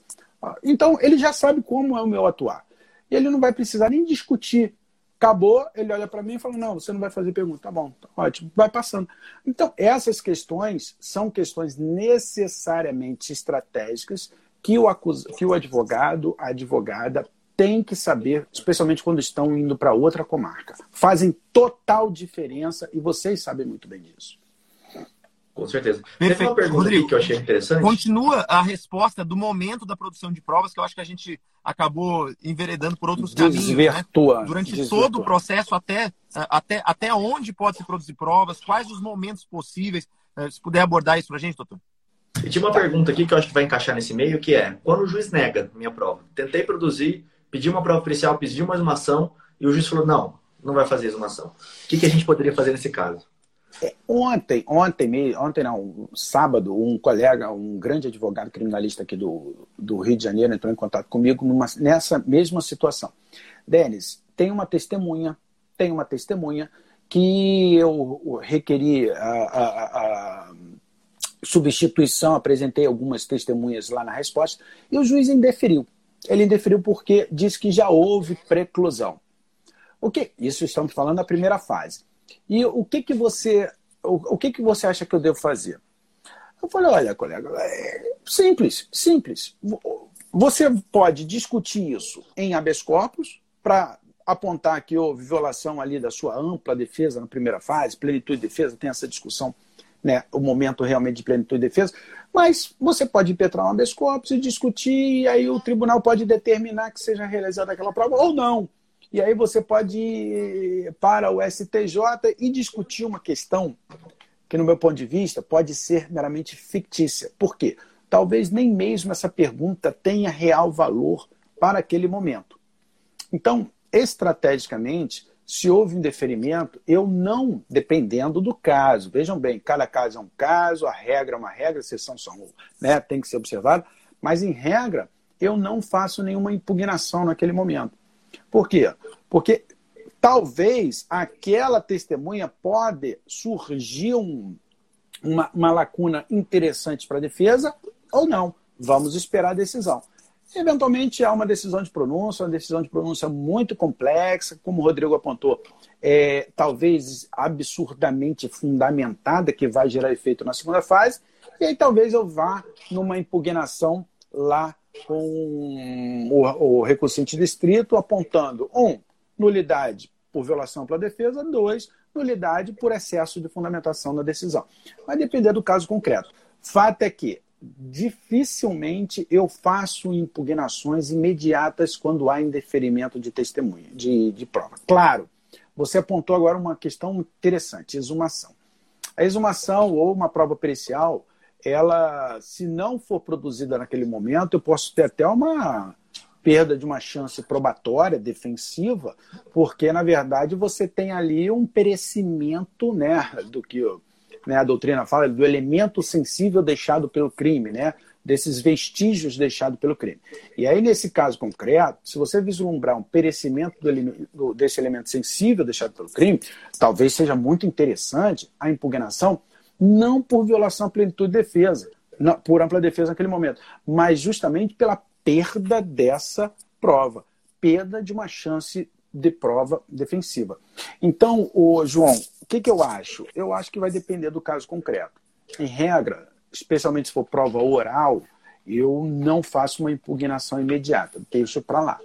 Então, ele já sabe como é o meu atuar. E ele não vai precisar nem discutir. Acabou, ele olha para mim e fala: Não, você não vai fazer pergunta. Tá bom, tá ótimo, vai passando. Então, essas questões são questões necessariamente estratégicas que o, acus... que o advogado, a advogada tem que saber, especialmente quando estão indo para outra comarca. Fazem total diferença e vocês sabem muito bem disso. Com certeza. Perfeito. Tem uma pergunta Rodrigo, que eu achei interessante. Continua a resposta do momento da produção de provas, que eu acho que a gente acabou enveredando por outros caminhos. Né? Durante Desvirtua. todo o processo, até, até, até onde pode se produzir provas, quais os momentos possíveis. Eh, se puder abordar isso para a gente, doutor. E tinha uma pergunta aqui que eu acho que vai encaixar nesse meio, que é, quando o juiz nega minha prova, tentei produzir pedi uma prova policial, pedi uma exumação e o juiz falou: não, não vai fazer exumação. O que, que a gente poderia fazer nesse caso? É, ontem, ontem, ontem não, sábado, um colega, um grande advogado criminalista aqui do, do Rio de Janeiro entrou em contato comigo numa, nessa mesma situação. Denis, tem uma testemunha, tem uma testemunha que eu requeri a, a, a substituição, apresentei algumas testemunhas lá na resposta e o juiz indeferiu ele indeferiu porque diz que já houve preclusão. O que? Isso estamos falando da primeira fase. E o que que você, o, o que que você acha que eu devo fazer? Eu falei, olha, colega, é simples, simples. Você pode discutir isso em habeas corpus para apontar que houve violação ali da sua ampla defesa na primeira fase, plenitude de defesa, tem essa discussão né, o momento realmente de plenitude de defesa, mas você pode impetrar um habeas corpus e discutir, e aí o tribunal pode determinar que seja realizada aquela prova ou não. E aí você pode ir para o STJ e discutir uma questão que, no meu ponto de vista, pode ser meramente fictícia. Por quê? Talvez nem mesmo essa pergunta tenha real valor para aquele momento. Então, estrategicamente, se houve um deferimento, eu não, dependendo do caso, vejam bem, cada caso é um caso, a regra é uma regra, a exceção são, né, tem que ser observado, mas em regra, eu não faço nenhuma impugnação naquele momento. Por quê? Porque talvez aquela testemunha pode surgir um, uma, uma lacuna interessante para a defesa ou não. Vamos esperar a decisão. Eventualmente há uma decisão de pronúncia, uma decisão de pronúncia muito complexa, como o Rodrigo apontou, é, talvez absurdamente fundamentada, que vai gerar efeito na segunda fase, e aí talvez eu vá numa impugnação lá com o, o recursante distrito, apontando, um, nulidade por violação pela defesa, dois, nulidade por excesso de fundamentação da decisão. Vai depender do caso concreto. Fato é que dificilmente eu faço impugnações imediatas quando há indeferimento de testemunha, de, de prova. Claro, você apontou agora uma questão interessante, exumação. A exumação ou uma prova pericial, ela, se não for produzida naquele momento, eu posso ter até uma perda de uma chance probatória, defensiva, porque, na verdade, você tem ali um perecimento né, do que né, a doutrina fala do elemento sensível deixado pelo crime, né, desses vestígios deixados pelo crime. E aí, nesse caso concreto, se você vislumbrar um perecimento do, desse elemento sensível deixado pelo crime, talvez seja muito interessante a impugnação, não por violação à plenitude de defesa, não, por ampla defesa naquele momento, mas justamente pela perda dessa prova, perda de uma chance de prova defensiva. Então, o João, que, que eu acho? Eu acho que vai depender do caso concreto. Em regra, especialmente se for prova oral, eu não faço uma impugnação imediata, deixo para lá.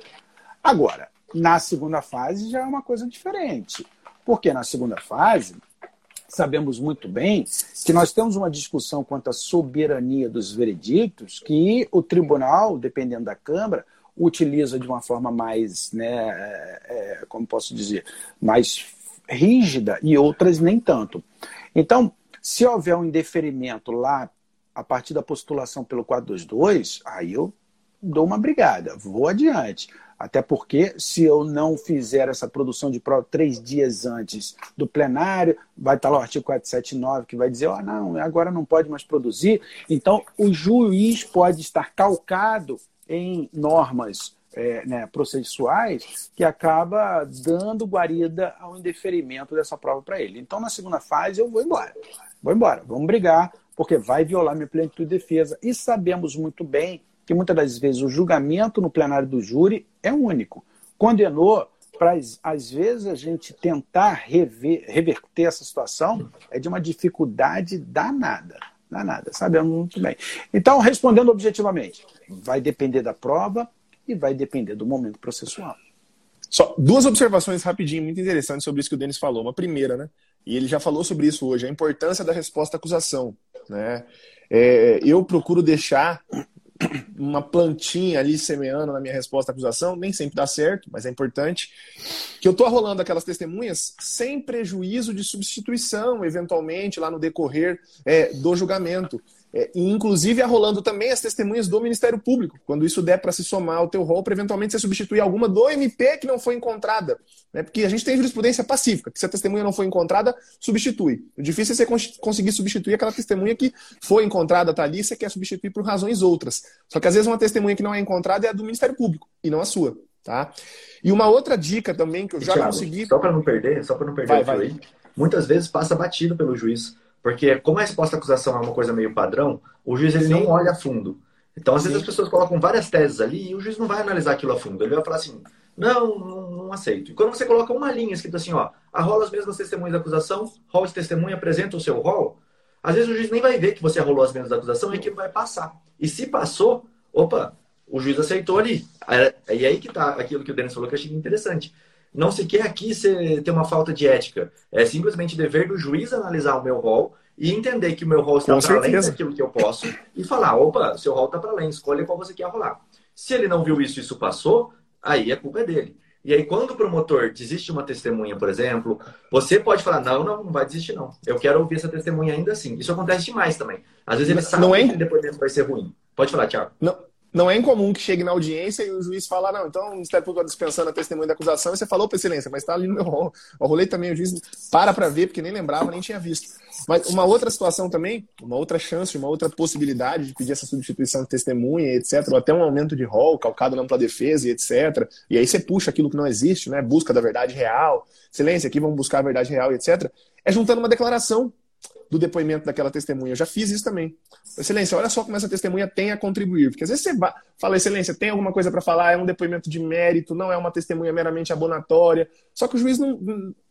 Agora, na segunda fase já é uma coisa diferente. Porque na segunda fase, sabemos muito bem que nós temos uma discussão quanto à soberania dos veredictos que o tribunal, dependendo da Câmara, utiliza de uma forma mais, né, é, é como posso dizer, mais rígida e outras nem tanto. Então, se houver um indeferimento lá a partir da postulação pelo 422, aí eu dou uma brigada, vou adiante. Até porque, se eu não fizer essa produção de prova três dias antes do plenário, vai estar lá o artigo 479 que vai dizer: oh, não, agora não pode mais produzir. Então, o juiz pode estar calcado em normas é, né, processuais que acaba dando guarida ao indeferimento dessa prova para ele. Então, na segunda fase, eu vou embora. Vou embora, vamos brigar, porque vai violar minha plenitude de defesa. E sabemos muito bem que muitas das vezes o julgamento no plenário do júri é único. Condenou, para às vezes a gente tentar rever, reverter essa situação é de uma dificuldade danada. Danada, sabemos muito bem. Então, respondendo objetivamente, vai depender da prova e vai depender do momento processual. Só duas observações rapidinho, muito interessantes sobre isso que o Denis falou. Uma primeira, né? E ele já falou sobre isso hoje, a importância da resposta à acusação. Né? É, eu procuro deixar uma plantinha ali semeando na minha resposta à acusação, nem sempre dá certo, mas é importante, que eu estou arrolando aquelas testemunhas sem prejuízo de substituição, eventualmente, lá no decorrer é, do julgamento. É, e inclusive arrolando também as testemunhas do Ministério Público, quando isso der para se somar ao teu rol, para eventualmente você substituir alguma do MP que não foi encontrada. Né? Porque a gente tem jurisprudência pacífica, que se a testemunha não foi encontrada, substitui. O difícil é você conseguir substituir aquela testemunha que foi encontrada, está ali, você quer substituir por razões outras. Só que às vezes uma testemunha que não é encontrada é a do Ministério Público, e não a sua. Tá? E uma outra dica também que eu já Thiago, consegui. Só para não perder, só para não perder vai, vai. Aí, muitas vezes passa batido pelo juiz porque como a resposta à acusação é uma coisa meio padrão, o juiz ele não olha a fundo. Então, às Sim. vezes as pessoas colocam várias teses ali e o juiz não vai analisar aquilo a fundo. Ele vai falar assim, não, não, não aceito. E quando você coloca uma linha escrito assim, ó, arrola as mesmas testemunhas da acusação, rol de testemunha, apresenta o seu rol, às vezes o juiz nem vai ver que você arrolou as mesmas da acusação e aquilo vai passar. E se passou, opa, o juiz aceitou ali. E aí que tá aquilo que o Denis falou que eu achei interessante. Não se quer aqui ser, ter uma falta de ética. É simplesmente dever do juiz analisar o meu rol e entender que o meu rol está para além daquilo que eu posso e falar, opa, seu rol está para além, escolha qual você quer rolar. Se ele não viu isso e isso passou, aí a culpa é dele. E aí, quando o promotor desiste de uma testemunha, por exemplo, você pode falar, não, não, não vai desistir, não. Eu quero ouvir essa testemunha ainda assim. Isso acontece demais também. Às vezes ele sabe não é... que o depoimento vai ser ruim. Pode falar, Tiago. Não, não é incomum que chegue na audiência e o juiz fala, não, então o Ministério Público está dispensando a testemunha da acusação e você falou para excelência, mas está ali no meu rol. Eu rolei também, o juiz para para ver, porque nem lembrava, nem tinha visto. Mas uma outra situação também, uma outra chance, uma outra possibilidade de pedir essa substituição de testemunha, etc., ou até um aumento de rol, calcado na ampla defesa etc., e aí você puxa aquilo que não existe, né, busca da verdade real, excelência, aqui vamos buscar a verdade real etc., é juntando uma declaração do depoimento daquela testemunha. Eu já fiz isso também. Excelência, olha só como essa testemunha tem a contribuir. Porque às vezes você fala, Excelência, tem alguma coisa para falar, é um depoimento de mérito, não é uma testemunha meramente abonatória. Só que o juiz não,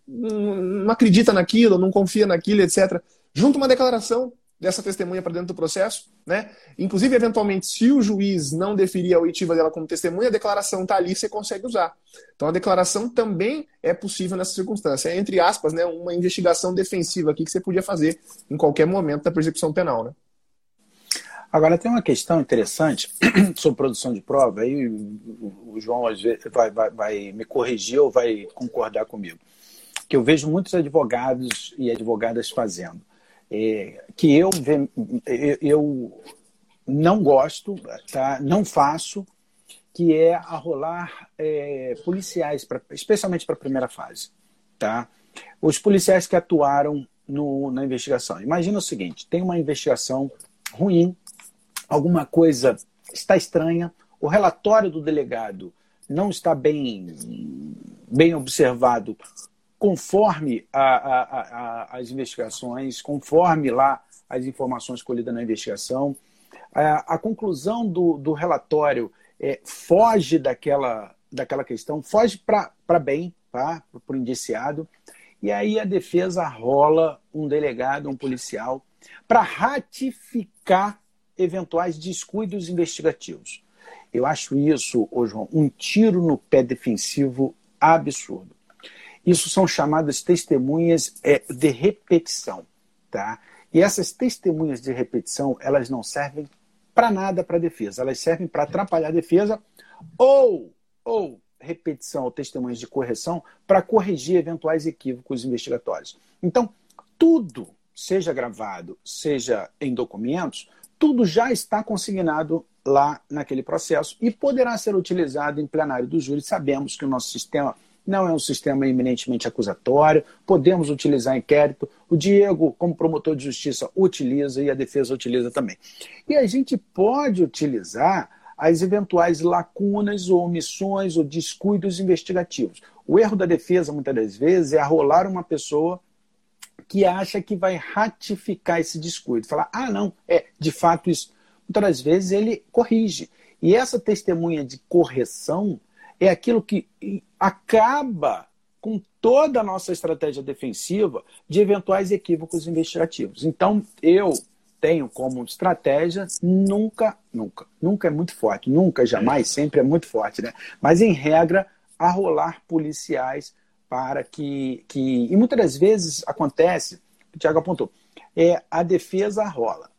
não, não acredita naquilo, não confia naquilo, etc. Junta uma declaração dessa testemunha para dentro do processo, né? Inclusive, eventualmente, se o juiz não deferir a oitiva dela como testemunha, a declaração está ali, você consegue usar. Então, a declaração também é possível nessa circunstância. É, entre aspas, né, uma investigação defensiva aqui que você podia fazer em qualquer momento da persecução penal, né? Agora, tem uma questão interessante sobre produção de prova, aí o João vai, vai, vai me corrigir ou vai concordar comigo, que eu vejo muitos advogados e advogadas fazendo é, que eu, eu não gosto, tá? não faço, que é arrolar é, policiais, pra, especialmente para a primeira fase. Tá? Os policiais que atuaram no, na investigação. Imagina o seguinte: tem uma investigação ruim, alguma coisa está estranha, o relatório do delegado não está bem, bem observado conforme a, a, a, as investigações, conforme lá as informações colhidas na investigação. A, conclusão do, do relatório é, foge daquela, daquela questão, foge para bem, tá? para o indiciado. E aí a defesa rola um delegado, um policial, para ratificar eventuais descuidos investigativos. Eu acho isso, ô João, um tiro no pé defensivo absurdo. Isso são chamadas testemunhas é, de repetição, tá? E essas testemunhas de repetição, elas não servem para nada para a defesa. Elas servem para atrapalhar a defesa ou, ou repetição ou testemunhas de correção para corrigir eventuais equívocos investigatórios. Então, tudo, seja gravado, seja em documentos, tudo já está consignado lá naquele processo e poderá ser utilizado em plenário do júri. Sabemos que o nosso sistema não é um sistema eminentemente acusatório, podemos utilizar inquérito. O Diego, como promotor de justiça, utiliza e a defesa utiliza também. E a gente pode utilizar as eventuais lacunas ou omissões ou descuidos investigativos. O erro da defesa, muitas das vezes, é arrolar uma pessoa que acha que vai ratificar esse descuido. Falar, ah, não, é, de fato isso. Muitas das vezes ele corrige. E essa testemunha de correção é aquilo que acaba com toda a nossa estratégia defensiva de eventuais equívocos investigativos. Então, eu tenho como estratégia nunca, nunca, nunca é muito forte, nunca, jamais, sempre é muito forte, né? Mas, em regra, arrolar policiais para que, que. E muitas das vezes acontece, o Tiago apontou, é a defesa rola.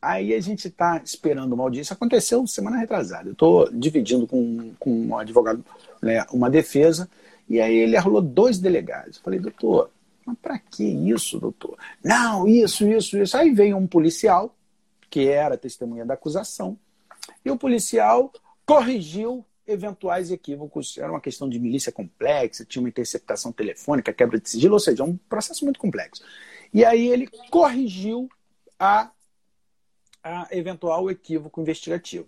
Aí a gente está esperando uma audiência. Aconteceu semana retrasada. Eu estou dividindo com, com um advogado né, uma defesa, e aí ele arrolou dois delegados. Eu falei, doutor, mas para que isso, doutor? Não, isso, isso, isso. Aí veio um policial, que era testemunha da acusação, e o policial corrigiu eventuais equívocos. Era uma questão de milícia complexa, tinha uma interceptação telefônica, quebra de sigilo, ou seja, um processo muito complexo. E aí ele corrigiu a a eventual equívoco investigativo.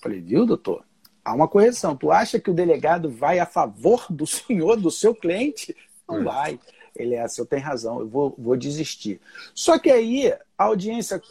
Falei, viu, doutor? Há uma correção. Tu acha que o delegado vai a favor do senhor, do seu cliente? Não hum. vai. Ele é, eu tenho razão, eu vou, vou desistir. Só que aí a audiência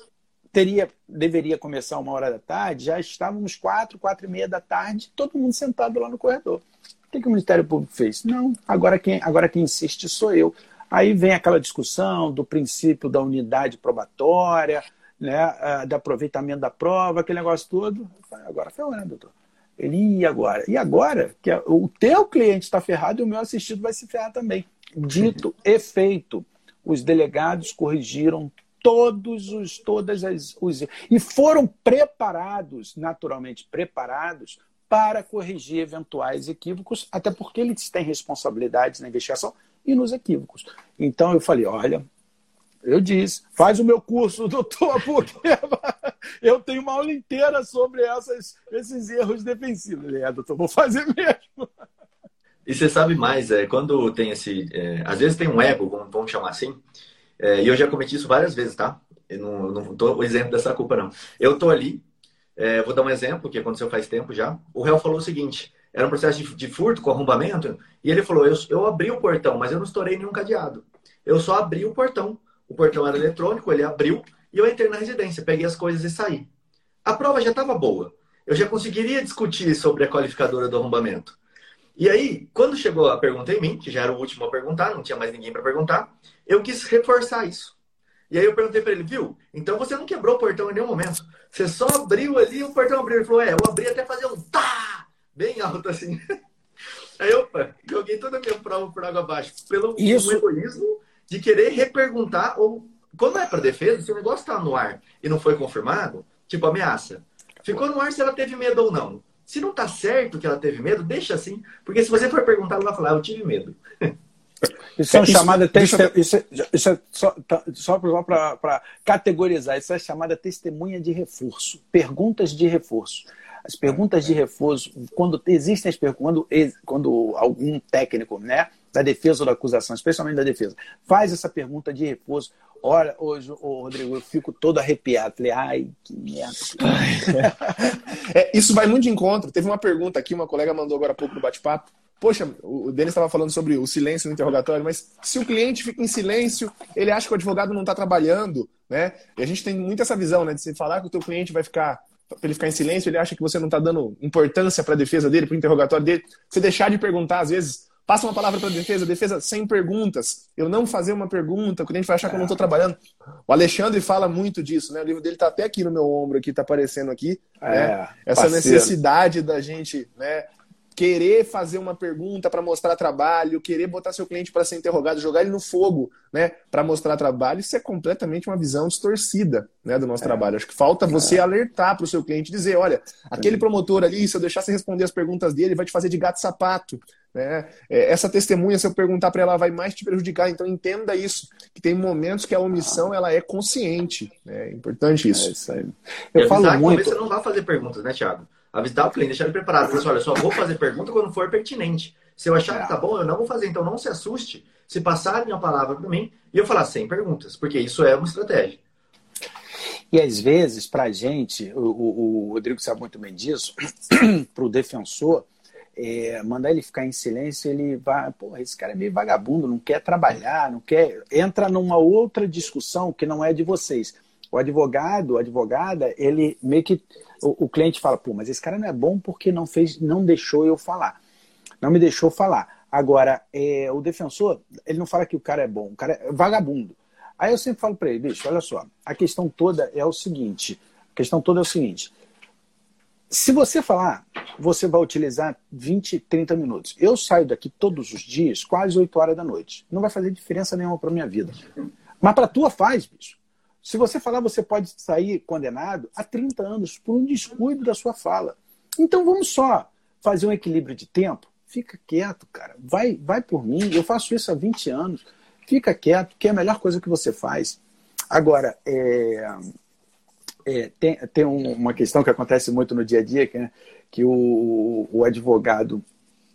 teria, deveria começar uma hora da tarde, já estávamos quatro, quatro e meia da tarde, todo mundo sentado lá no corredor. O que, que o Ministério Público fez? Não, agora quem, agora quem insiste sou eu. Aí vem aquela discussão do princípio da unidade probatória, né, de aproveitamento da prova, aquele negócio todo. Agora ferrou, né, doutor? Ele, e agora? E agora? Que o teu cliente está ferrado e o meu assistido vai se ferrar também. Dito efeito, os delegados corrigiram todos os todas as os e foram preparados, naturalmente preparados para corrigir eventuais equívocos, até porque eles têm responsabilidades na investigação e nos equívocos. Então eu falei, olha, eu disse, faz o meu curso, doutor, porque eu tenho uma aula inteira sobre essas, esses erros defensivos. É, doutor, vou fazer mesmo. E você sabe mais, é, quando tem esse. É, às vezes tem um ego, vamos, chamar assim, é, e eu já cometi isso várias vezes, tá? Eu não, tô o exemplo dessa culpa, não. Eu tô ali, é, vou dar um exemplo que aconteceu faz tempo já. O réu falou o seguinte: era um processo de, de furto com arrombamento, e ele falou: eu, eu abri o portão, mas eu não estourei nenhum cadeado. Eu só abri o portão o portão era eletrônico, ele abriu e eu entrei na residência, peguei as coisas e saí. A prova já estava boa. Eu já conseguiria discutir sobre a qualificadora do arrombamento. E aí, quando chegou a pergunta em mim, que já era o último a perguntar, não tinha mais ninguém para perguntar, eu quis reforçar isso. E aí eu perguntei para ele, viu? Então você não quebrou o portão em nenhum momento. Você só abriu ali e o portão abriu. Ele falou, é, eu abri até fazer um tá! Bem alto assim. Aí, opa, joguei toda a minha prova por água abaixo. Pelo isso... egoísmo de querer reperguntar, ou quando é para defesa, se o negócio está no ar e não foi confirmado, tipo ameaça, ficou no ar se ela teve medo ou não. Se não tá certo que ela teve medo, deixa assim, porque se você for perguntar, ela vai falar, eu tive medo. Isso é uma chamada deixa... isso, é, isso é só, tá, só para categorizar, isso é chamada testemunha de reforço, perguntas de reforço. As perguntas de reforço, quando existem as perguntas, quando, quando algum técnico, né, da defesa ou da acusação, especialmente da defesa, faz essa pergunta de reforço. Olha, hoje, oh, Rodrigo, eu fico todo arrepiado. Falei, ai, que merda. é, isso vai muito de encontro. Teve uma pergunta aqui, uma colega mandou agora há pouco no bate-papo. Poxa, o Denis estava falando sobre o silêncio no interrogatório, mas se o cliente fica em silêncio, ele acha que o advogado não está trabalhando, né? E a gente tem muito essa visão, né? De se falar que o teu cliente vai ficar ele ficar em silêncio, ele acha que você não está dando importância para a defesa dele, para o interrogatório dele. Você deixar de perguntar, às vezes, Passa uma palavra para a defesa, defesa sem perguntas. Eu não fazer uma pergunta, o cliente vai achar que eu não estou trabalhando. O Alexandre fala muito disso, né? O livro dele está até aqui no meu ombro, aqui, está aparecendo aqui. É, né? Essa parceiro. necessidade da gente né, querer fazer uma pergunta para mostrar trabalho, querer botar seu cliente para ser interrogado, jogar ele no fogo, né, para mostrar trabalho, isso é completamente uma visão distorcida, né, do nosso é. trabalho. Acho que falta você é. alertar para o seu cliente, dizer, olha, aquele promotor ali, se eu deixar você responder as perguntas dele, vai te fazer de gato sapato, né? É, essa testemunha, se eu perguntar para ela, vai mais te prejudicar. Então entenda isso, que tem momentos que a omissão ela é consciente. Né? É importante isso. É isso aí. Eu e falo muito. Talvez você não vá fazer perguntas, né, Thiago? Avisar o cliente, deixar ele preparado. Falar assim, olha, só vou fazer pergunta quando for pertinente. Se eu achar que tá bom, eu não vou fazer. Então não se assuste se passarem a palavra para mim e eu falar sem perguntas, porque isso é uma estratégia. E às vezes, para a gente, o, o, Rodrigo sabe muito bem disso, para o defensor, é, mandar ele ficar em silêncio, ele vai, pô, esse cara é meio vagabundo, não quer trabalhar, não quer. Entra numa outra discussão que não é de vocês. O advogado, advogada, ele meio que o, o, cliente fala, pô, mas esse cara não é bom porque não fez, não deixou eu falar. Não me deixou falar. Agora, é, o defensor, ele não fala que o cara é bom, o cara é vagabundo. Aí eu sempre falo para ele, bicho, olha só, a questão toda é o seguinte, a questão toda é o seguinte, se você falar, você vai utilizar 20, 30 minutos. Eu saio daqui todos os dias, quase 8 horas da noite. Não vai fazer diferença nenhuma para minha vida. Mas para tua faz, bicho. Se você falar, você pode sair condenado a 30 anos por um descuido da sua fala. Então vamos só fazer um equilíbrio de tempo. Fica quieto, cara. Vai, vai por mim. Eu faço isso há 20 anos. Fica quieto, que é a melhor coisa que você faz. Agora, é, é, tem, tem uma questão que acontece muito no dia a dia, que, é, que o, o advogado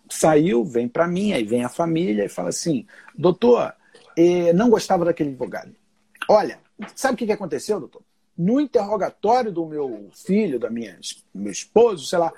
saiu, vem para mim, aí vem a família e fala assim: doutor, eh, não gostava daquele advogado. Olha, Sabe o que, que aconteceu, doutor? No interrogatório do meu filho, da minha meu esposo, sei lá,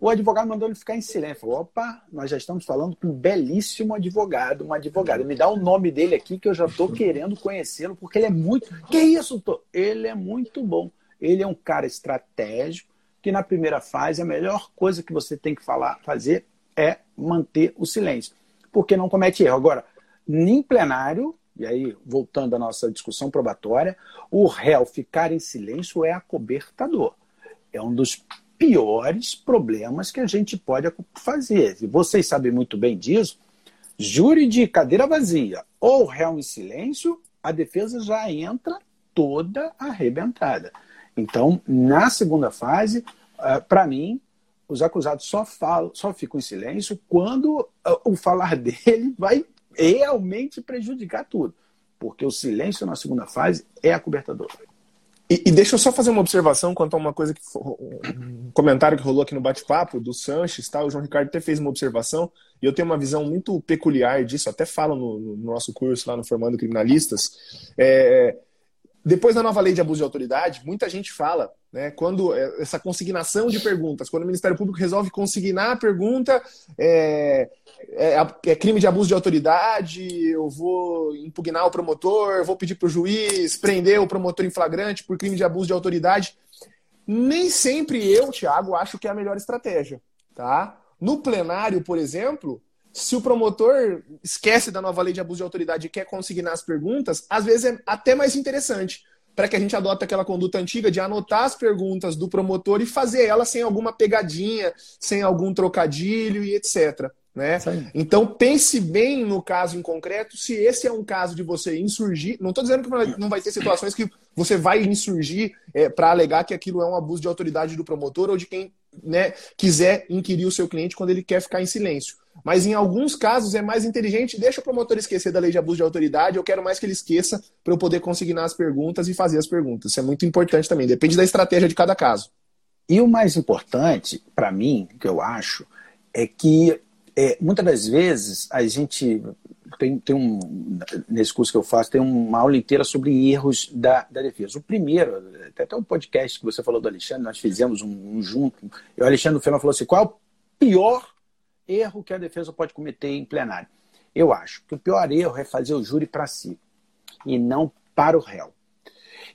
o advogado mandou ele ficar em silêncio. Falou, opa, nós já estamos falando com um belíssimo advogado, um advogado. Me dá o nome dele aqui que eu já estou querendo conhecê-lo, porque ele é muito. Que isso, doutor? Ele é muito bom. Ele é um cara estratégico, que na primeira fase a melhor coisa que você tem que falar, fazer é manter o silêncio. Porque não comete erro. Agora, nem plenário, e aí voltando à nossa discussão probatória, o réu ficar em silêncio é acobertador. É um dos piores problemas que a gente pode fazer. E vocês sabem muito bem disso. Júri de cadeira vazia ou réu em silêncio, a defesa já entra toda arrebentada. Então, na segunda fase, eh, para mim, os acusados só falam, só ficam em silêncio quando eh, o falar dele vai realmente prejudicar tudo. Porque o silêncio na segunda fase é acobertador. E, e deixa eu só fazer uma observação quanto a uma coisa que um comentário que rolou aqui no bate-papo do Sanches, tá? O João Ricardo até fez uma observação e eu tenho uma visão muito peculiar disso, até falo no, no nosso curso lá no Formando Criminalistas. É, depois da nova lei de abuso de autoridade, muita gente fala né? Quando é, essa consignação de perguntas, quando o Ministério Público resolve consignar a pergunta, é, é, é, crime de abuso de autoridade, eu vou impugnar o promotor, vou pedir para o juiz prender o promotor em flagrante por crime de abuso de autoridade. Nem sempre eu, Thiago, acho que é a melhor estratégia. Tá? No plenário, por exemplo, se o promotor esquece da nova lei de abuso de autoridade e quer consignar as perguntas, às vezes é até mais interessante para que a gente adote aquela conduta antiga de anotar as perguntas do promotor e fazer ela sem alguma pegadinha, sem algum trocadilho e etc. Né? Então pense bem no caso em concreto, se esse é um caso de você insurgir. Não estou dizendo que não vai ter situações que você vai insurgir é, para alegar que aquilo é um abuso de autoridade do promotor ou de quem né, quiser inquirir o seu cliente quando ele quer ficar em silêncio. Mas em alguns casos é mais inteligente, deixa o promotor esquecer da lei de abuso de autoridade, eu quero mais que ele esqueça para eu poder consignar as perguntas e fazer as perguntas. Isso é muito importante também, depende da estratégia de cada caso. E o mais importante, para mim, que eu acho, é que é, muitas das vezes a gente tem, tem um nesse curso que eu faço tem uma aula inteira sobre erros da, da defesa. O primeiro, até um podcast que você falou do Alexandre, nós fizemos um, um junto. E o Alexandre no final falou assim: qual é o pior erro que a defesa pode cometer em plenário. Eu acho que o pior erro é fazer o júri para si e não para o réu.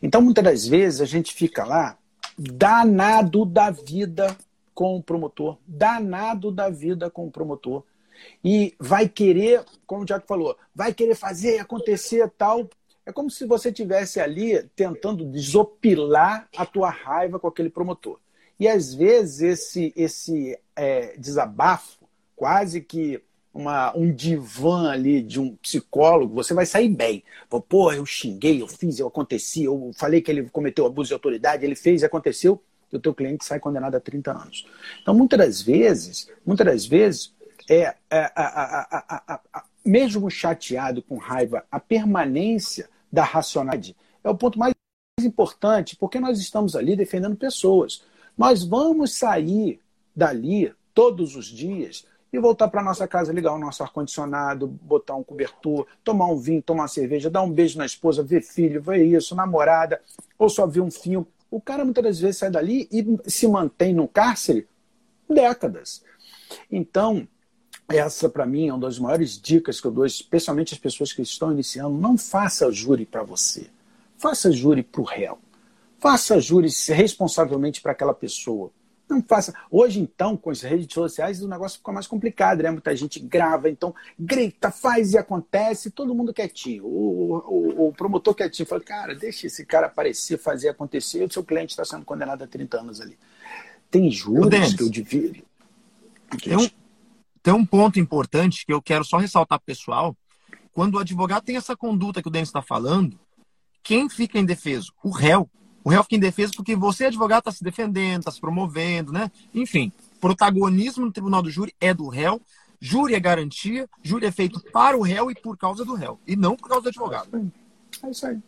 Então, muitas das vezes, a gente fica lá danado da vida com o promotor, danado da vida com o promotor. E vai querer, como o Tiago falou, vai querer fazer acontecer tal. É como se você tivesse ali tentando desopilar a tua raiva com aquele promotor. E às vezes esse, esse é, desabafo, quase que uma, um divã ali de um psicólogo, você vai sair bem. Pô, eu xinguei, eu fiz, eu aconteci, eu falei que ele cometeu abuso de autoridade, ele fez e aconteceu, e o teu cliente sai condenado a 30 anos. Então, muitas das vezes, muitas das vezes, é, é a, a, a, mesmo chateado com raiva, a permanência da racionalidade é o ponto mais importante, porque nós estamos ali defendendo pessoas. Nós vamos sair dali todos os dias e voltar para nossa casa, ligar o nosso ar-condicionado, botar um cobertor, tomar um vinho, tomar uma cerveja, dar um beijo na esposa, ver filho, ver isso, namorada, ou só ver um filme. O cara muitas das vezes sai dali e se mantém no cárcere décadas. Então, essa para mim é uma das maiores dicas que eu dou, especialmente às pessoas que estão iniciando. Não faça júri para você. Faça júri para o réu. Faça júri responsavelmente para aquela pessoa. Não faça. Hoje, então, com as redes sociais, o negócio fica mais complicado, né? Muita gente grava, então grita, faz e acontece, todo mundo quietinho. O, o, o promotor quietinho fala, cara, deixa esse cara aparecer, fazer acontecer, e o seu cliente está sendo condenado a 30 anos ali. Tem juros que eu divido. Tem um, tem um ponto importante que eu quero só ressaltar pro pessoal. Quando o advogado tem essa conduta que o Denis está falando, quem fica indefeso? O réu. O réu fica indefeso porque você, advogado, está se defendendo, está se promovendo, né? Enfim, protagonismo no tribunal do júri é do réu, júri é garantia, júri é feito para o réu e por causa do réu, e não por causa do advogado. É isso aí.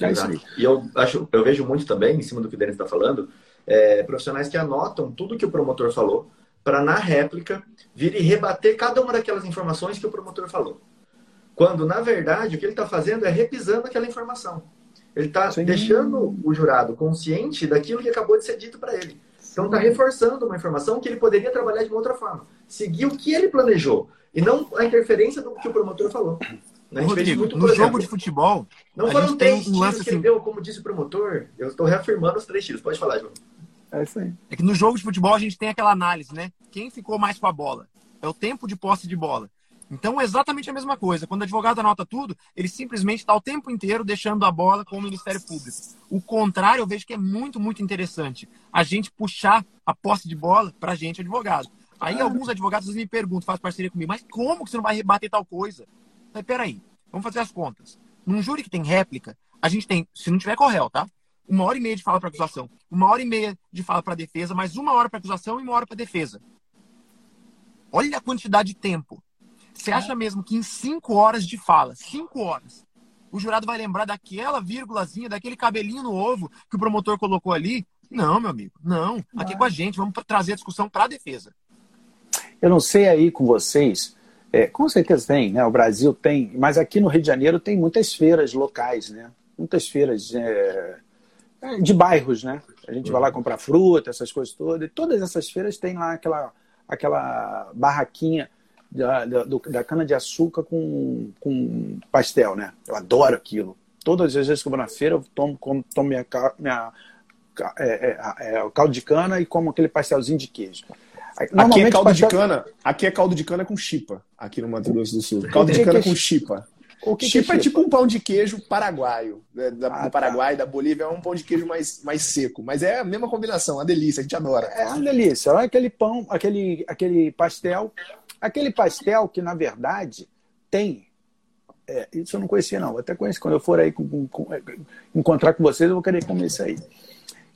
É isso aí. E eu, acho, eu vejo muito também, em cima do que o Denis está falando, é, profissionais que anotam tudo que o promotor falou, para na réplica vir e rebater cada uma daquelas informações que o promotor falou. Quando, na verdade, o que ele está fazendo é repisando aquela informação. Ele está deixando o jurado consciente daquilo que acabou de ser dito para ele. Então está reforçando uma informação que ele poderia trabalhar de uma outra forma. Seguir o que ele planejou e não a interferência do que o promotor falou. Né? Rodrigo, muito, no exemplo, jogo de futebol, não foram três um tiros que ele assim... deu, como disse o promotor. Eu estou reafirmando os três tiros. Pode falar, João. É isso aí. É que no jogo de futebol a gente tem aquela análise, né? Quem ficou mais com a bola? É o tempo de posse de bola. Então é exatamente a mesma coisa. Quando o advogado anota tudo, ele simplesmente está o tempo inteiro deixando a bola com o Ministério Público. O contrário, eu vejo que é muito, muito interessante. A gente puxar a posse de bola para a gente, advogado. Aí alguns advogados me perguntam, faz parceria comigo, mas como que você não vai rebater tal coisa? Mas peraí, vamos fazer as contas. Num júri que tem réplica, a gente tem, se não tiver correto, tá? Uma hora e meia de fala para acusação, uma hora e meia de fala para defesa, mais uma hora para acusação e uma hora para defesa. Olha a quantidade de tempo. Você acha mesmo que em cinco horas de fala, cinco horas, o jurado vai lembrar daquela vírgulazinha, daquele cabelinho no ovo que o promotor colocou ali? Não, meu amigo, não. Aqui com a gente, vamos trazer a discussão para a defesa. Eu não sei aí com vocês, é, com certeza tem, né? O Brasil tem, mas aqui no Rio de Janeiro tem muitas feiras locais, né? Muitas feiras é, é de bairros, né? A gente vai lá comprar fruta, essas coisas todas. E todas essas feiras têm lá aquela, aquela barraquinha da, da, da cana-de-açúcar com, com pastel, né? Eu adoro aquilo. Todas as vezes que eu vou na feira, eu tomo, como, tomo minha, minha é, é, é, caldo de cana e como aquele pastelzinho de queijo. Aqui é caldo pastel... de cana. Aqui é caldo de cana com chipa, aqui no Mato Grosso do Sul. Caldo de cana com chipa. O que chipa, que é, é tipo um pão de queijo paraguaio. Né? Da, ah, do Paraguai, tá. da Bolívia, é um pão de queijo mais, mais seco. Mas é a mesma combinação, uma delícia, a gente adora. É uma delícia. Olha aquele pão, aquele, aquele pastel Aquele pastel que, na verdade, tem. É, isso eu não conhecia, não. Até conheci. Quando eu for aí com, com, é, encontrar com vocês, eu vou querer comer isso aí.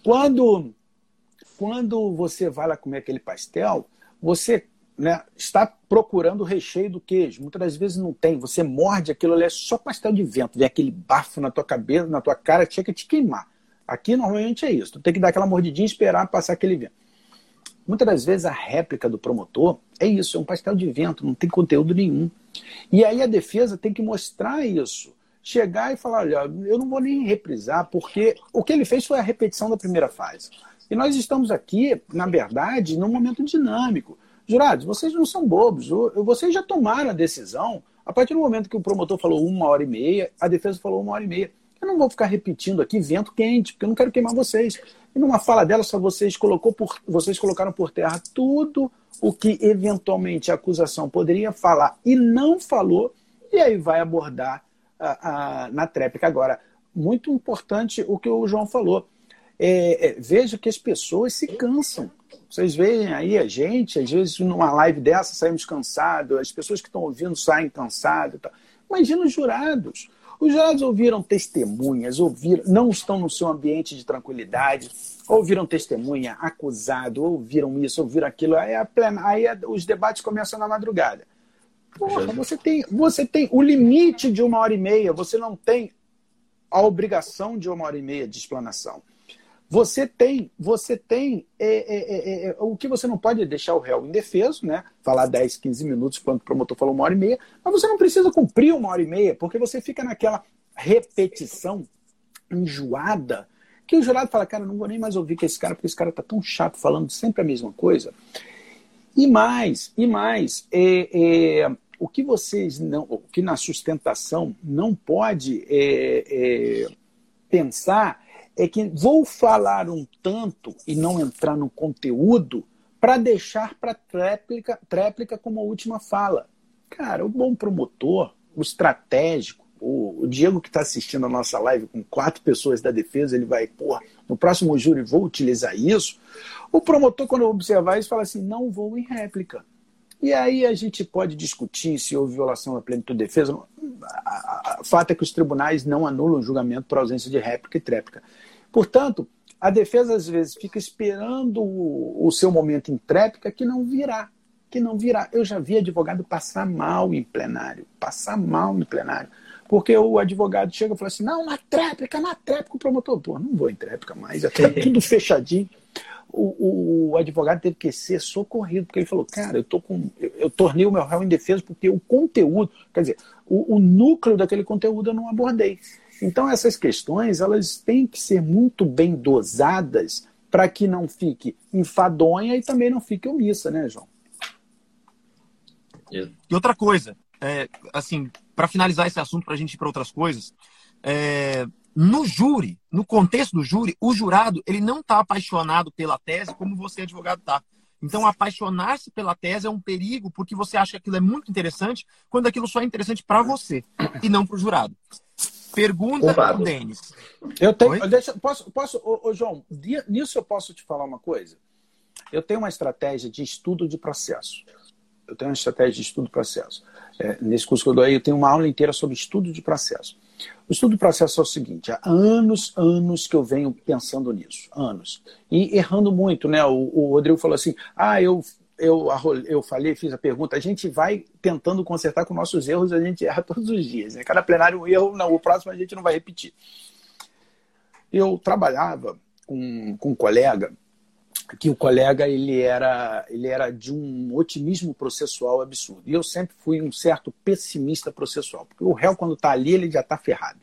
Quando, quando você vai lá comer aquele pastel, você né, está procurando o recheio do queijo. Muitas das vezes não tem. Você morde aquilo ali, é só pastel de vento. Vem aquele bafo na tua cabeça, na tua cara, que chega a te queimar. Aqui normalmente é isso. Tu tem que dar aquela mordidinha e esperar passar aquele vento. Muitas das vezes a réplica do promotor é isso, é um pastel de vento, não tem conteúdo nenhum. E aí a defesa tem que mostrar isso. Chegar e falar, olha, eu não vou nem reprisar, porque o que ele fez foi a repetição da primeira fase. E nós estamos aqui, na verdade, num momento dinâmico. Jurados, vocês não são bobos, vocês já tomaram a decisão. A partir do momento que o promotor falou uma hora e meia, a defesa falou uma hora e meia. Eu não vou ficar repetindo aqui vento quente, porque eu não quero queimar vocês. E numa fala dela, só vocês, colocou por, vocês colocaram por terra tudo o que eventualmente a acusação poderia falar e não falou, e aí vai abordar na tréplica. Agora, muito importante o que o João falou. É, é, veja que as pessoas se cansam. Vocês veem aí a gente, às vezes numa live dessa saímos cansados, as pessoas que estão ouvindo saem cansadas. Imagina os jurados. Os jurados ouviram testemunhas, ouviram, não estão no seu ambiente de tranquilidade, ouviram testemunha, acusado, ouviram isso, ouviram aquilo. Aí, a plena, aí os debates começam na madrugada. Porra, você tem, você tem o limite de uma hora e meia, você não tem a obrigação de uma hora e meia de explanação. Você tem, você tem é, é, é, é, o que você não pode deixar o réu indefeso, né? Falar 10, 15 minutos quando o promotor falou uma hora e meia, mas você não precisa cumprir uma hora e meia, porque você fica naquela repetição enjoada que o jurado fala, cara, não vou nem mais ouvir que esse cara, porque esse cara tá tão chato falando sempre a mesma coisa. E mais, e mais, é, é, o que vocês não, o que na sustentação não pode é, pensar é que vou falar um tanto e não entrar no conteúdo para deixar para tréplica, tréplica como a última fala. Cara, o bom promotor, o estratégico, o, o Diego que está assistindo a nossa live com quatro pessoas da defesa, ele vai, porra, no próximo júri vou utilizar isso. O promotor, quando observar isso, fala assim: não vou em réplica. E aí a gente pode discutir se houve violação da plenitude de defesa. O fato é que os tribunais não anulam o julgamento por ausência de réplica e tréplica. Portanto, a defesa às vezes fica esperando o, o seu momento em tréplica que não virá. Que não virá. Eu já vi advogado passar mal em plenário. Passar mal em plenário. Porque o advogado chega e fala assim: não, na tréplica, na tréplica, o promotor, pô, não vou em tréplica mais, já está tudo fechadinho o, o, advogado teve que ser socorrido, porque ele falou, cara, eu, tô com, eu, eu tornei o meu réu indefeso porque o conteúdo, quer dizer, o, o, núcleo daquele conteúdo eu não abordei. Então essas questões, elas têm que ser muito bem dosadas para que não fique enfadonha e também não fique omissa, né, João? E outra coisa, é, assim, para finalizar esse assunto, para a gente ir para outras coisas, é, no júri, no contexto do júri, o jurado ele não está apaixonado pela tese como você, advogado, está. Então, apaixonar-se pela tese é um perigo porque você acha que aquilo é muito interessante quando aquilo só é interessante para você e não para o jurado. Pergunta para o Denis. Eu tenho. Deixa, posso, posso ô, ô, João, nisso eu posso te falar uma coisa? Eu tenho uma estratégia de estudo de processo. Eu tenho uma estratégia de estudo de processo. É, nesse curso que eu dou aí, eu tenho uma aula inteira sobre estudo de processo. O estudo do processo é o seguinte: há anos, anos que eu venho pensando nisso, anos. E errando muito, né? O, o Rodrigo falou assim: ah, eu, eu, eu falei, fiz a pergunta, a gente vai tentando consertar com nossos erros, a gente erra todos os dias. Né? Cada plenário um erro, não, o próximo a gente não vai repetir. Eu trabalhava com, com um colega que o colega ele era, ele era de um otimismo processual absurdo. E eu sempre fui um certo pessimista processual, porque o réu, quando está ali, ele já está ferrado.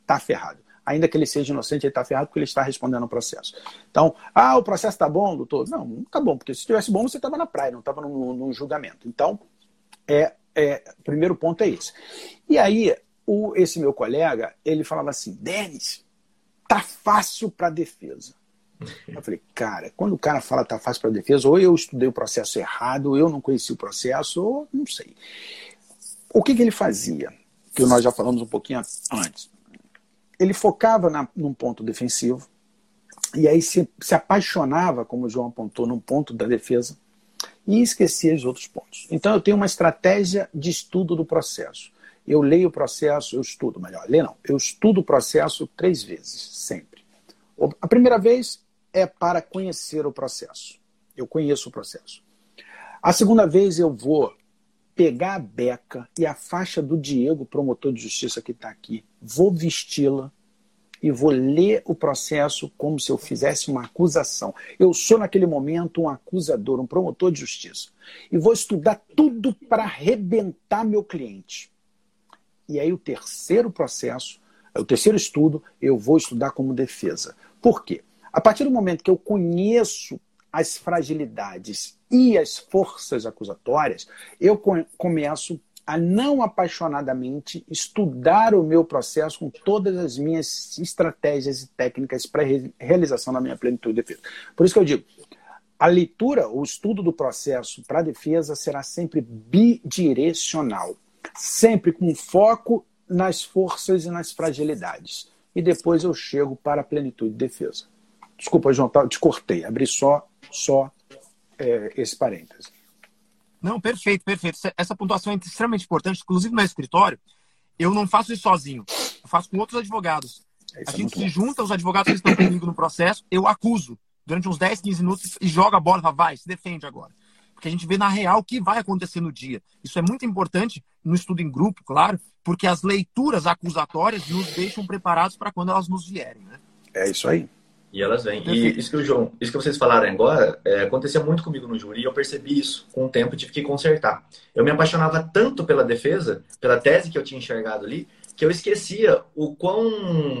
Está ferrado. Ainda que ele seja inocente, ele está ferrado porque ele está respondendo ao processo. Então, ah, o processo está bom, doutor? Não, não está bom, porque se estivesse bom, você estava na praia, não estava num, julgamento. Então, é, é, primeiro ponto é esse. E aí, o, esse meu colega, ele falava assim, Denis, tá fácil para defesa. Eu falei, cara, quando o cara fala tá fácil para defesa, ou eu estudei o processo errado, ou eu não conheci o processo, ou não sei. O que, que ele fazia? Que nós já falamos um pouquinho antes. Ele focava na, num ponto defensivo, e aí se, se apaixonava, como o João apontou, num ponto da defesa, e esquecia os outros pontos. Então eu tenho uma estratégia de estudo do processo. Eu leio o processo, eu estudo, melhor, ler não, eu estudo o processo três vezes, sempre. A primeira vez é para conhecer o processo. Eu conheço o processo. A segunda vez eu vou pegar a beca e a faixa do Diego, promotor de justiça que está aqui, vou vesti-la e vou ler o processo como se eu fizesse uma acusação. Eu sou, naquele momento, um acusador, um promotor de justiça. E vou estudar tudo para arrebentar meu cliente. E aí, o terceiro processo, o terceiro estudo, eu vou estudar como defesa. Por quê? A partir do momento que eu conheço as fragilidades e as forças acusatórias, eu começo a não apaixonadamente estudar o meu processo com todas as minhas estratégias e técnicas para realização da minha plenitude de defesa. Por isso que eu digo, a leitura, o estudo do processo para a defesa será sempre bidirecional, sempre com foco nas forças e nas fragilidades. E depois eu chego para a plenitude de defesa. Desculpa, João, tá, te cortei, abri só, só é, esse parêntese. Não, perfeito, perfeito. Essa pontuação é extremamente importante. Inclusive, no meu escritório, eu não faço isso sozinho. Eu faço com outros advogados. É, a é gente se junta, os advogados que estão comigo no processo, eu acuso durante uns 10, 15 minutos e joga a bola fala, vai, se defende agora. Porque a gente vê na real o que vai acontecer no dia. Isso é muito importante no estudo em grupo, claro, porque as leituras acusatórias nos deixam preparados para quando elas nos vierem. Né? É isso aí. E elas vêm. E isso que o João, isso que vocês falaram agora, é, acontecia muito comigo no júri e eu percebi isso com o tempo e tive que consertar. Eu me apaixonava tanto pela defesa, pela tese que eu tinha enxergado ali, que eu esquecia o quão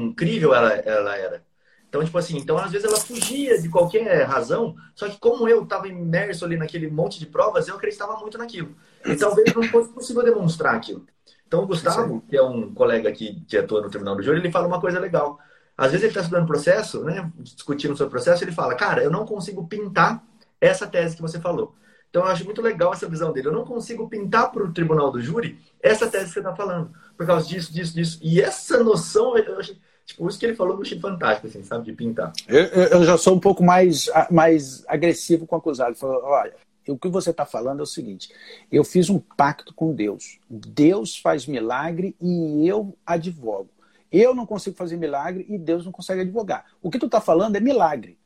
incrível ela, ela era. Então, tipo assim, então às vezes ela fugia de qualquer razão, só que como eu estava imerso ali naquele monte de provas, eu acreditava muito naquilo. E talvez não fosse possível demonstrar aquilo. Então o Gustavo, que é um colega aqui que atua no Tribunal do Júri, ele fala uma coisa legal. Às vezes ele está estudando processo, né, discutindo sobre processo, ele fala, cara, eu não consigo pintar essa tese que você falou. Então eu acho muito legal essa visão dele. Eu não consigo pintar para o tribunal do júri essa tese que você está falando, por causa disso, disso, disso. E essa noção, eu achei, Tipo, isso que ele falou, eu achei fantástico, assim, sabe? De pintar. Eu, eu já sou um pouco mais, mais agressivo com o acusado. Falou, olha, o que você está falando é o seguinte: eu fiz um pacto com Deus. Deus faz milagre e eu advogo. Eu não consigo fazer milagre e Deus não consegue advogar. O que tu está falando é milagre.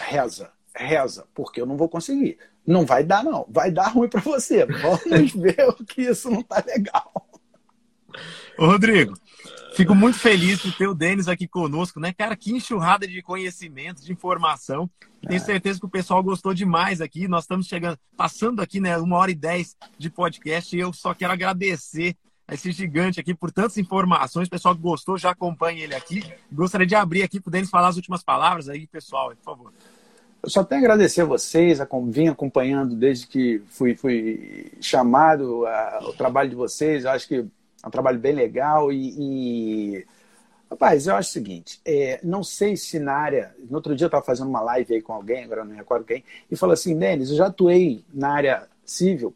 Reza, reza, porque eu não vou conseguir. Não vai dar, não. Vai dar ruim para você. Vamos ver o que isso não está legal. Ô, Rodrigo, Fico muito feliz de ter o Denis aqui conosco, né? Cara, que enxurrada de conhecimento, de informação. Tenho é. certeza que o pessoal gostou demais aqui. Nós estamos chegando, passando aqui, né, uma hora e dez de podcast. E eu só quero agradecer esse gigante aqui por tantas informações. O pessoal que gostou já acompanha ele aqui. Gostaria de abrir aqui para o Denis falar as últimas palavras aí, pessoal, por favor. Eu só tenho a agradecer a vocês, a, vim acompanhando desde que fui, fui chamado a, o trabalho de vocês. Eu acho que é um trabalho bem legal e, e... Rapaz, eu acho o seguinte, é, não sei se na área. No outro dia eu estava fazendo uma live aí com alguém, agora não me recordo quem, e falou assim: Denis, eu já atuei na área civil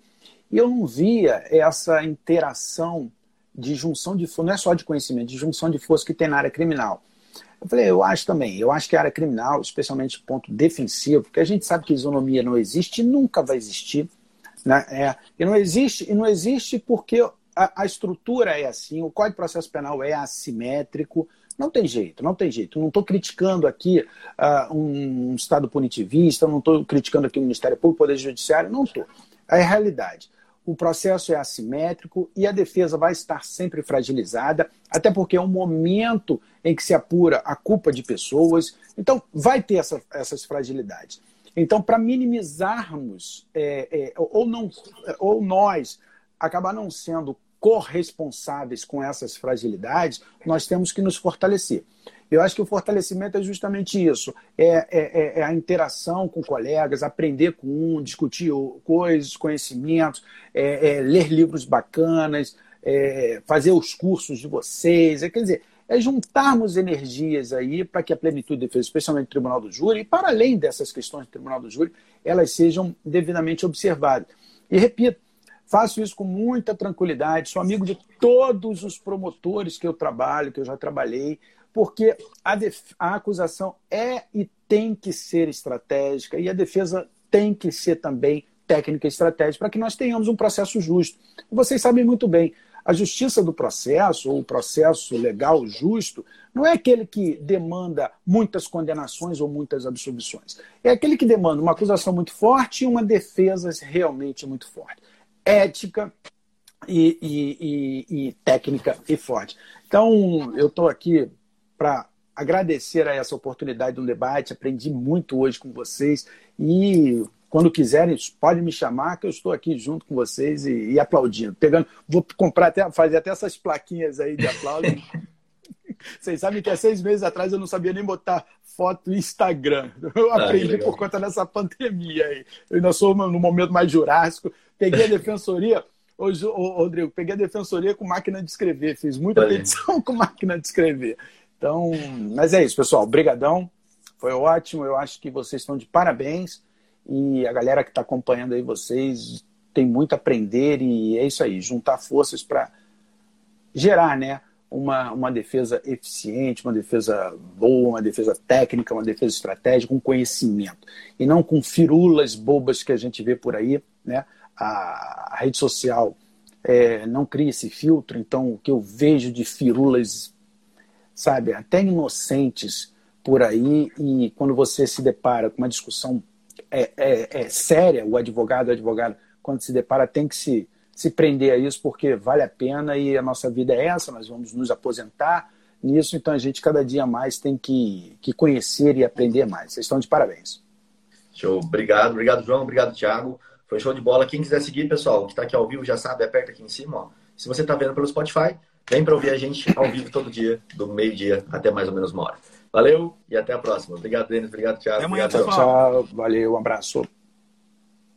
e eu não via essa interação de junção de força, não é só de conhecimento, de junção de força que tem na área criminal. Eu falei, eu acho também, eu acho que a área criminal, especialmente ponto defensivo, porque a gente sabe que isonomia não existe e nunca vai existir. Né? É, e não existe, e não existe porque a, a estrutura é assim, o Código de Processo Penal é assimétrico, não tem jeito, não tem jeito. Não estou criticando aqui uh, um Estado punitivista, não estou criticando aqui o Ministério Público, o Poder Judiciário, não estou. É a realidade. O processo é assimétrico e a defesa vai estar sempre fragilizada, até porque é um momento em que se apura a culpa de pessoas. Então, vai ter essa, essas fragilidades. Então, para minimizarmos, é, é, ou, não, ou nós acabar não sendo corresponsáveis com essas fragilidades, nós temos que nos fortalecer. Eu acho que o fortalecimento é justamente isso: é, é, é, é a interação com colegas, aprender com um, discutir coisas, conhecimentos, é, é ler livros bacanas, é, fazer os cursos de vocês. quer dizer, é juntarmos energias aí para que a plenitude de defesa, especialmente o Tribunal do Júri, e para além dessas questões do Tribunal do Júri, elas sejam devidamente observadas. E repito, Faço isso com muita tranquilidade, sou amigo de todos os promotores que eu trabalho, que eu já trabalhei, porque a, a acusação é e tem que ser estratégica e a defesa tem que ser também técnica e estratégica para que nós tenhamos um processo justo. Vocês sabem muito bem, a justiça do processo, ou o processo legal justo, não é aquele que demanda muitas condenações ou muitas absolvições. É aquele que demanda uma acusação muito forte e uma defesa realmente muito forte ética e, e, e, e técnica e forte. Então, eu estou aqui para agradecer a essa oportunidade de um debate, aprendi muito hoje com vocês e quando quiserem, podem me chamar, que eu estou aqui junto com vocês e, e aplaudindo. Pegando, vou comprar até, fazer até essas plaquinhas aí de aplauso. Vocês sabem que há seis meses atrás eu não sabia nem botar foto no Instagram. Eu ah, aprendi por conta dessa pandemia aí. Eu ainda sou no momento mais jurássico. Peguei a defensoria. Ô, Rodrigo, peguei a defensoria com máquina de escrever. Fiz muita petição com máquina de escrever. Então, mas é isso, pessoal. Obrigadão. Foi ótimo. Eu acho que vocês estão de parabéns. e a galera que está acompanhando aí vocês tem muito a aprender e é isso aí, juntar forças para gerar, né? Uma, uma defesa eficiente, uma defesa boa, uma defesa técnica, uma defesa estratégica, com conhecimento. E não com firulas bobas que a gente vê por aí. Né? A, a rede social é, não cria esse filtro, então o que eu vejo de firulas, sabe, até inocentes por aí, e quando você se depara com uma discussão é, é, é séria, o advogado, o advogado, quando se depara, tem que se se prender a isso, porque vale a pena e a nossa vida é essa, nós vamos nos aposentar nisso, então a gente cada dia mais tem que, que conhecer e aprender mais. Vocês estão de parabéns. Show, obrigado, obrigado João, obrigado Thiago. Foi show de bola. Quem quiser seguir, pessoal, que está aqui ao vivo já sabe, aperta aqui em cima. Ó. Se você está vendo pelo Spotify, vem para ouvir a gente ao vivo todo dia, do meio-dia até mais ou menos uma hora. Valeu e até a próxima. Obrigado, Denis. Obrigado, Thiago. Até amanhã, obrigado, pessoal. Tchau, valeu, um abraço.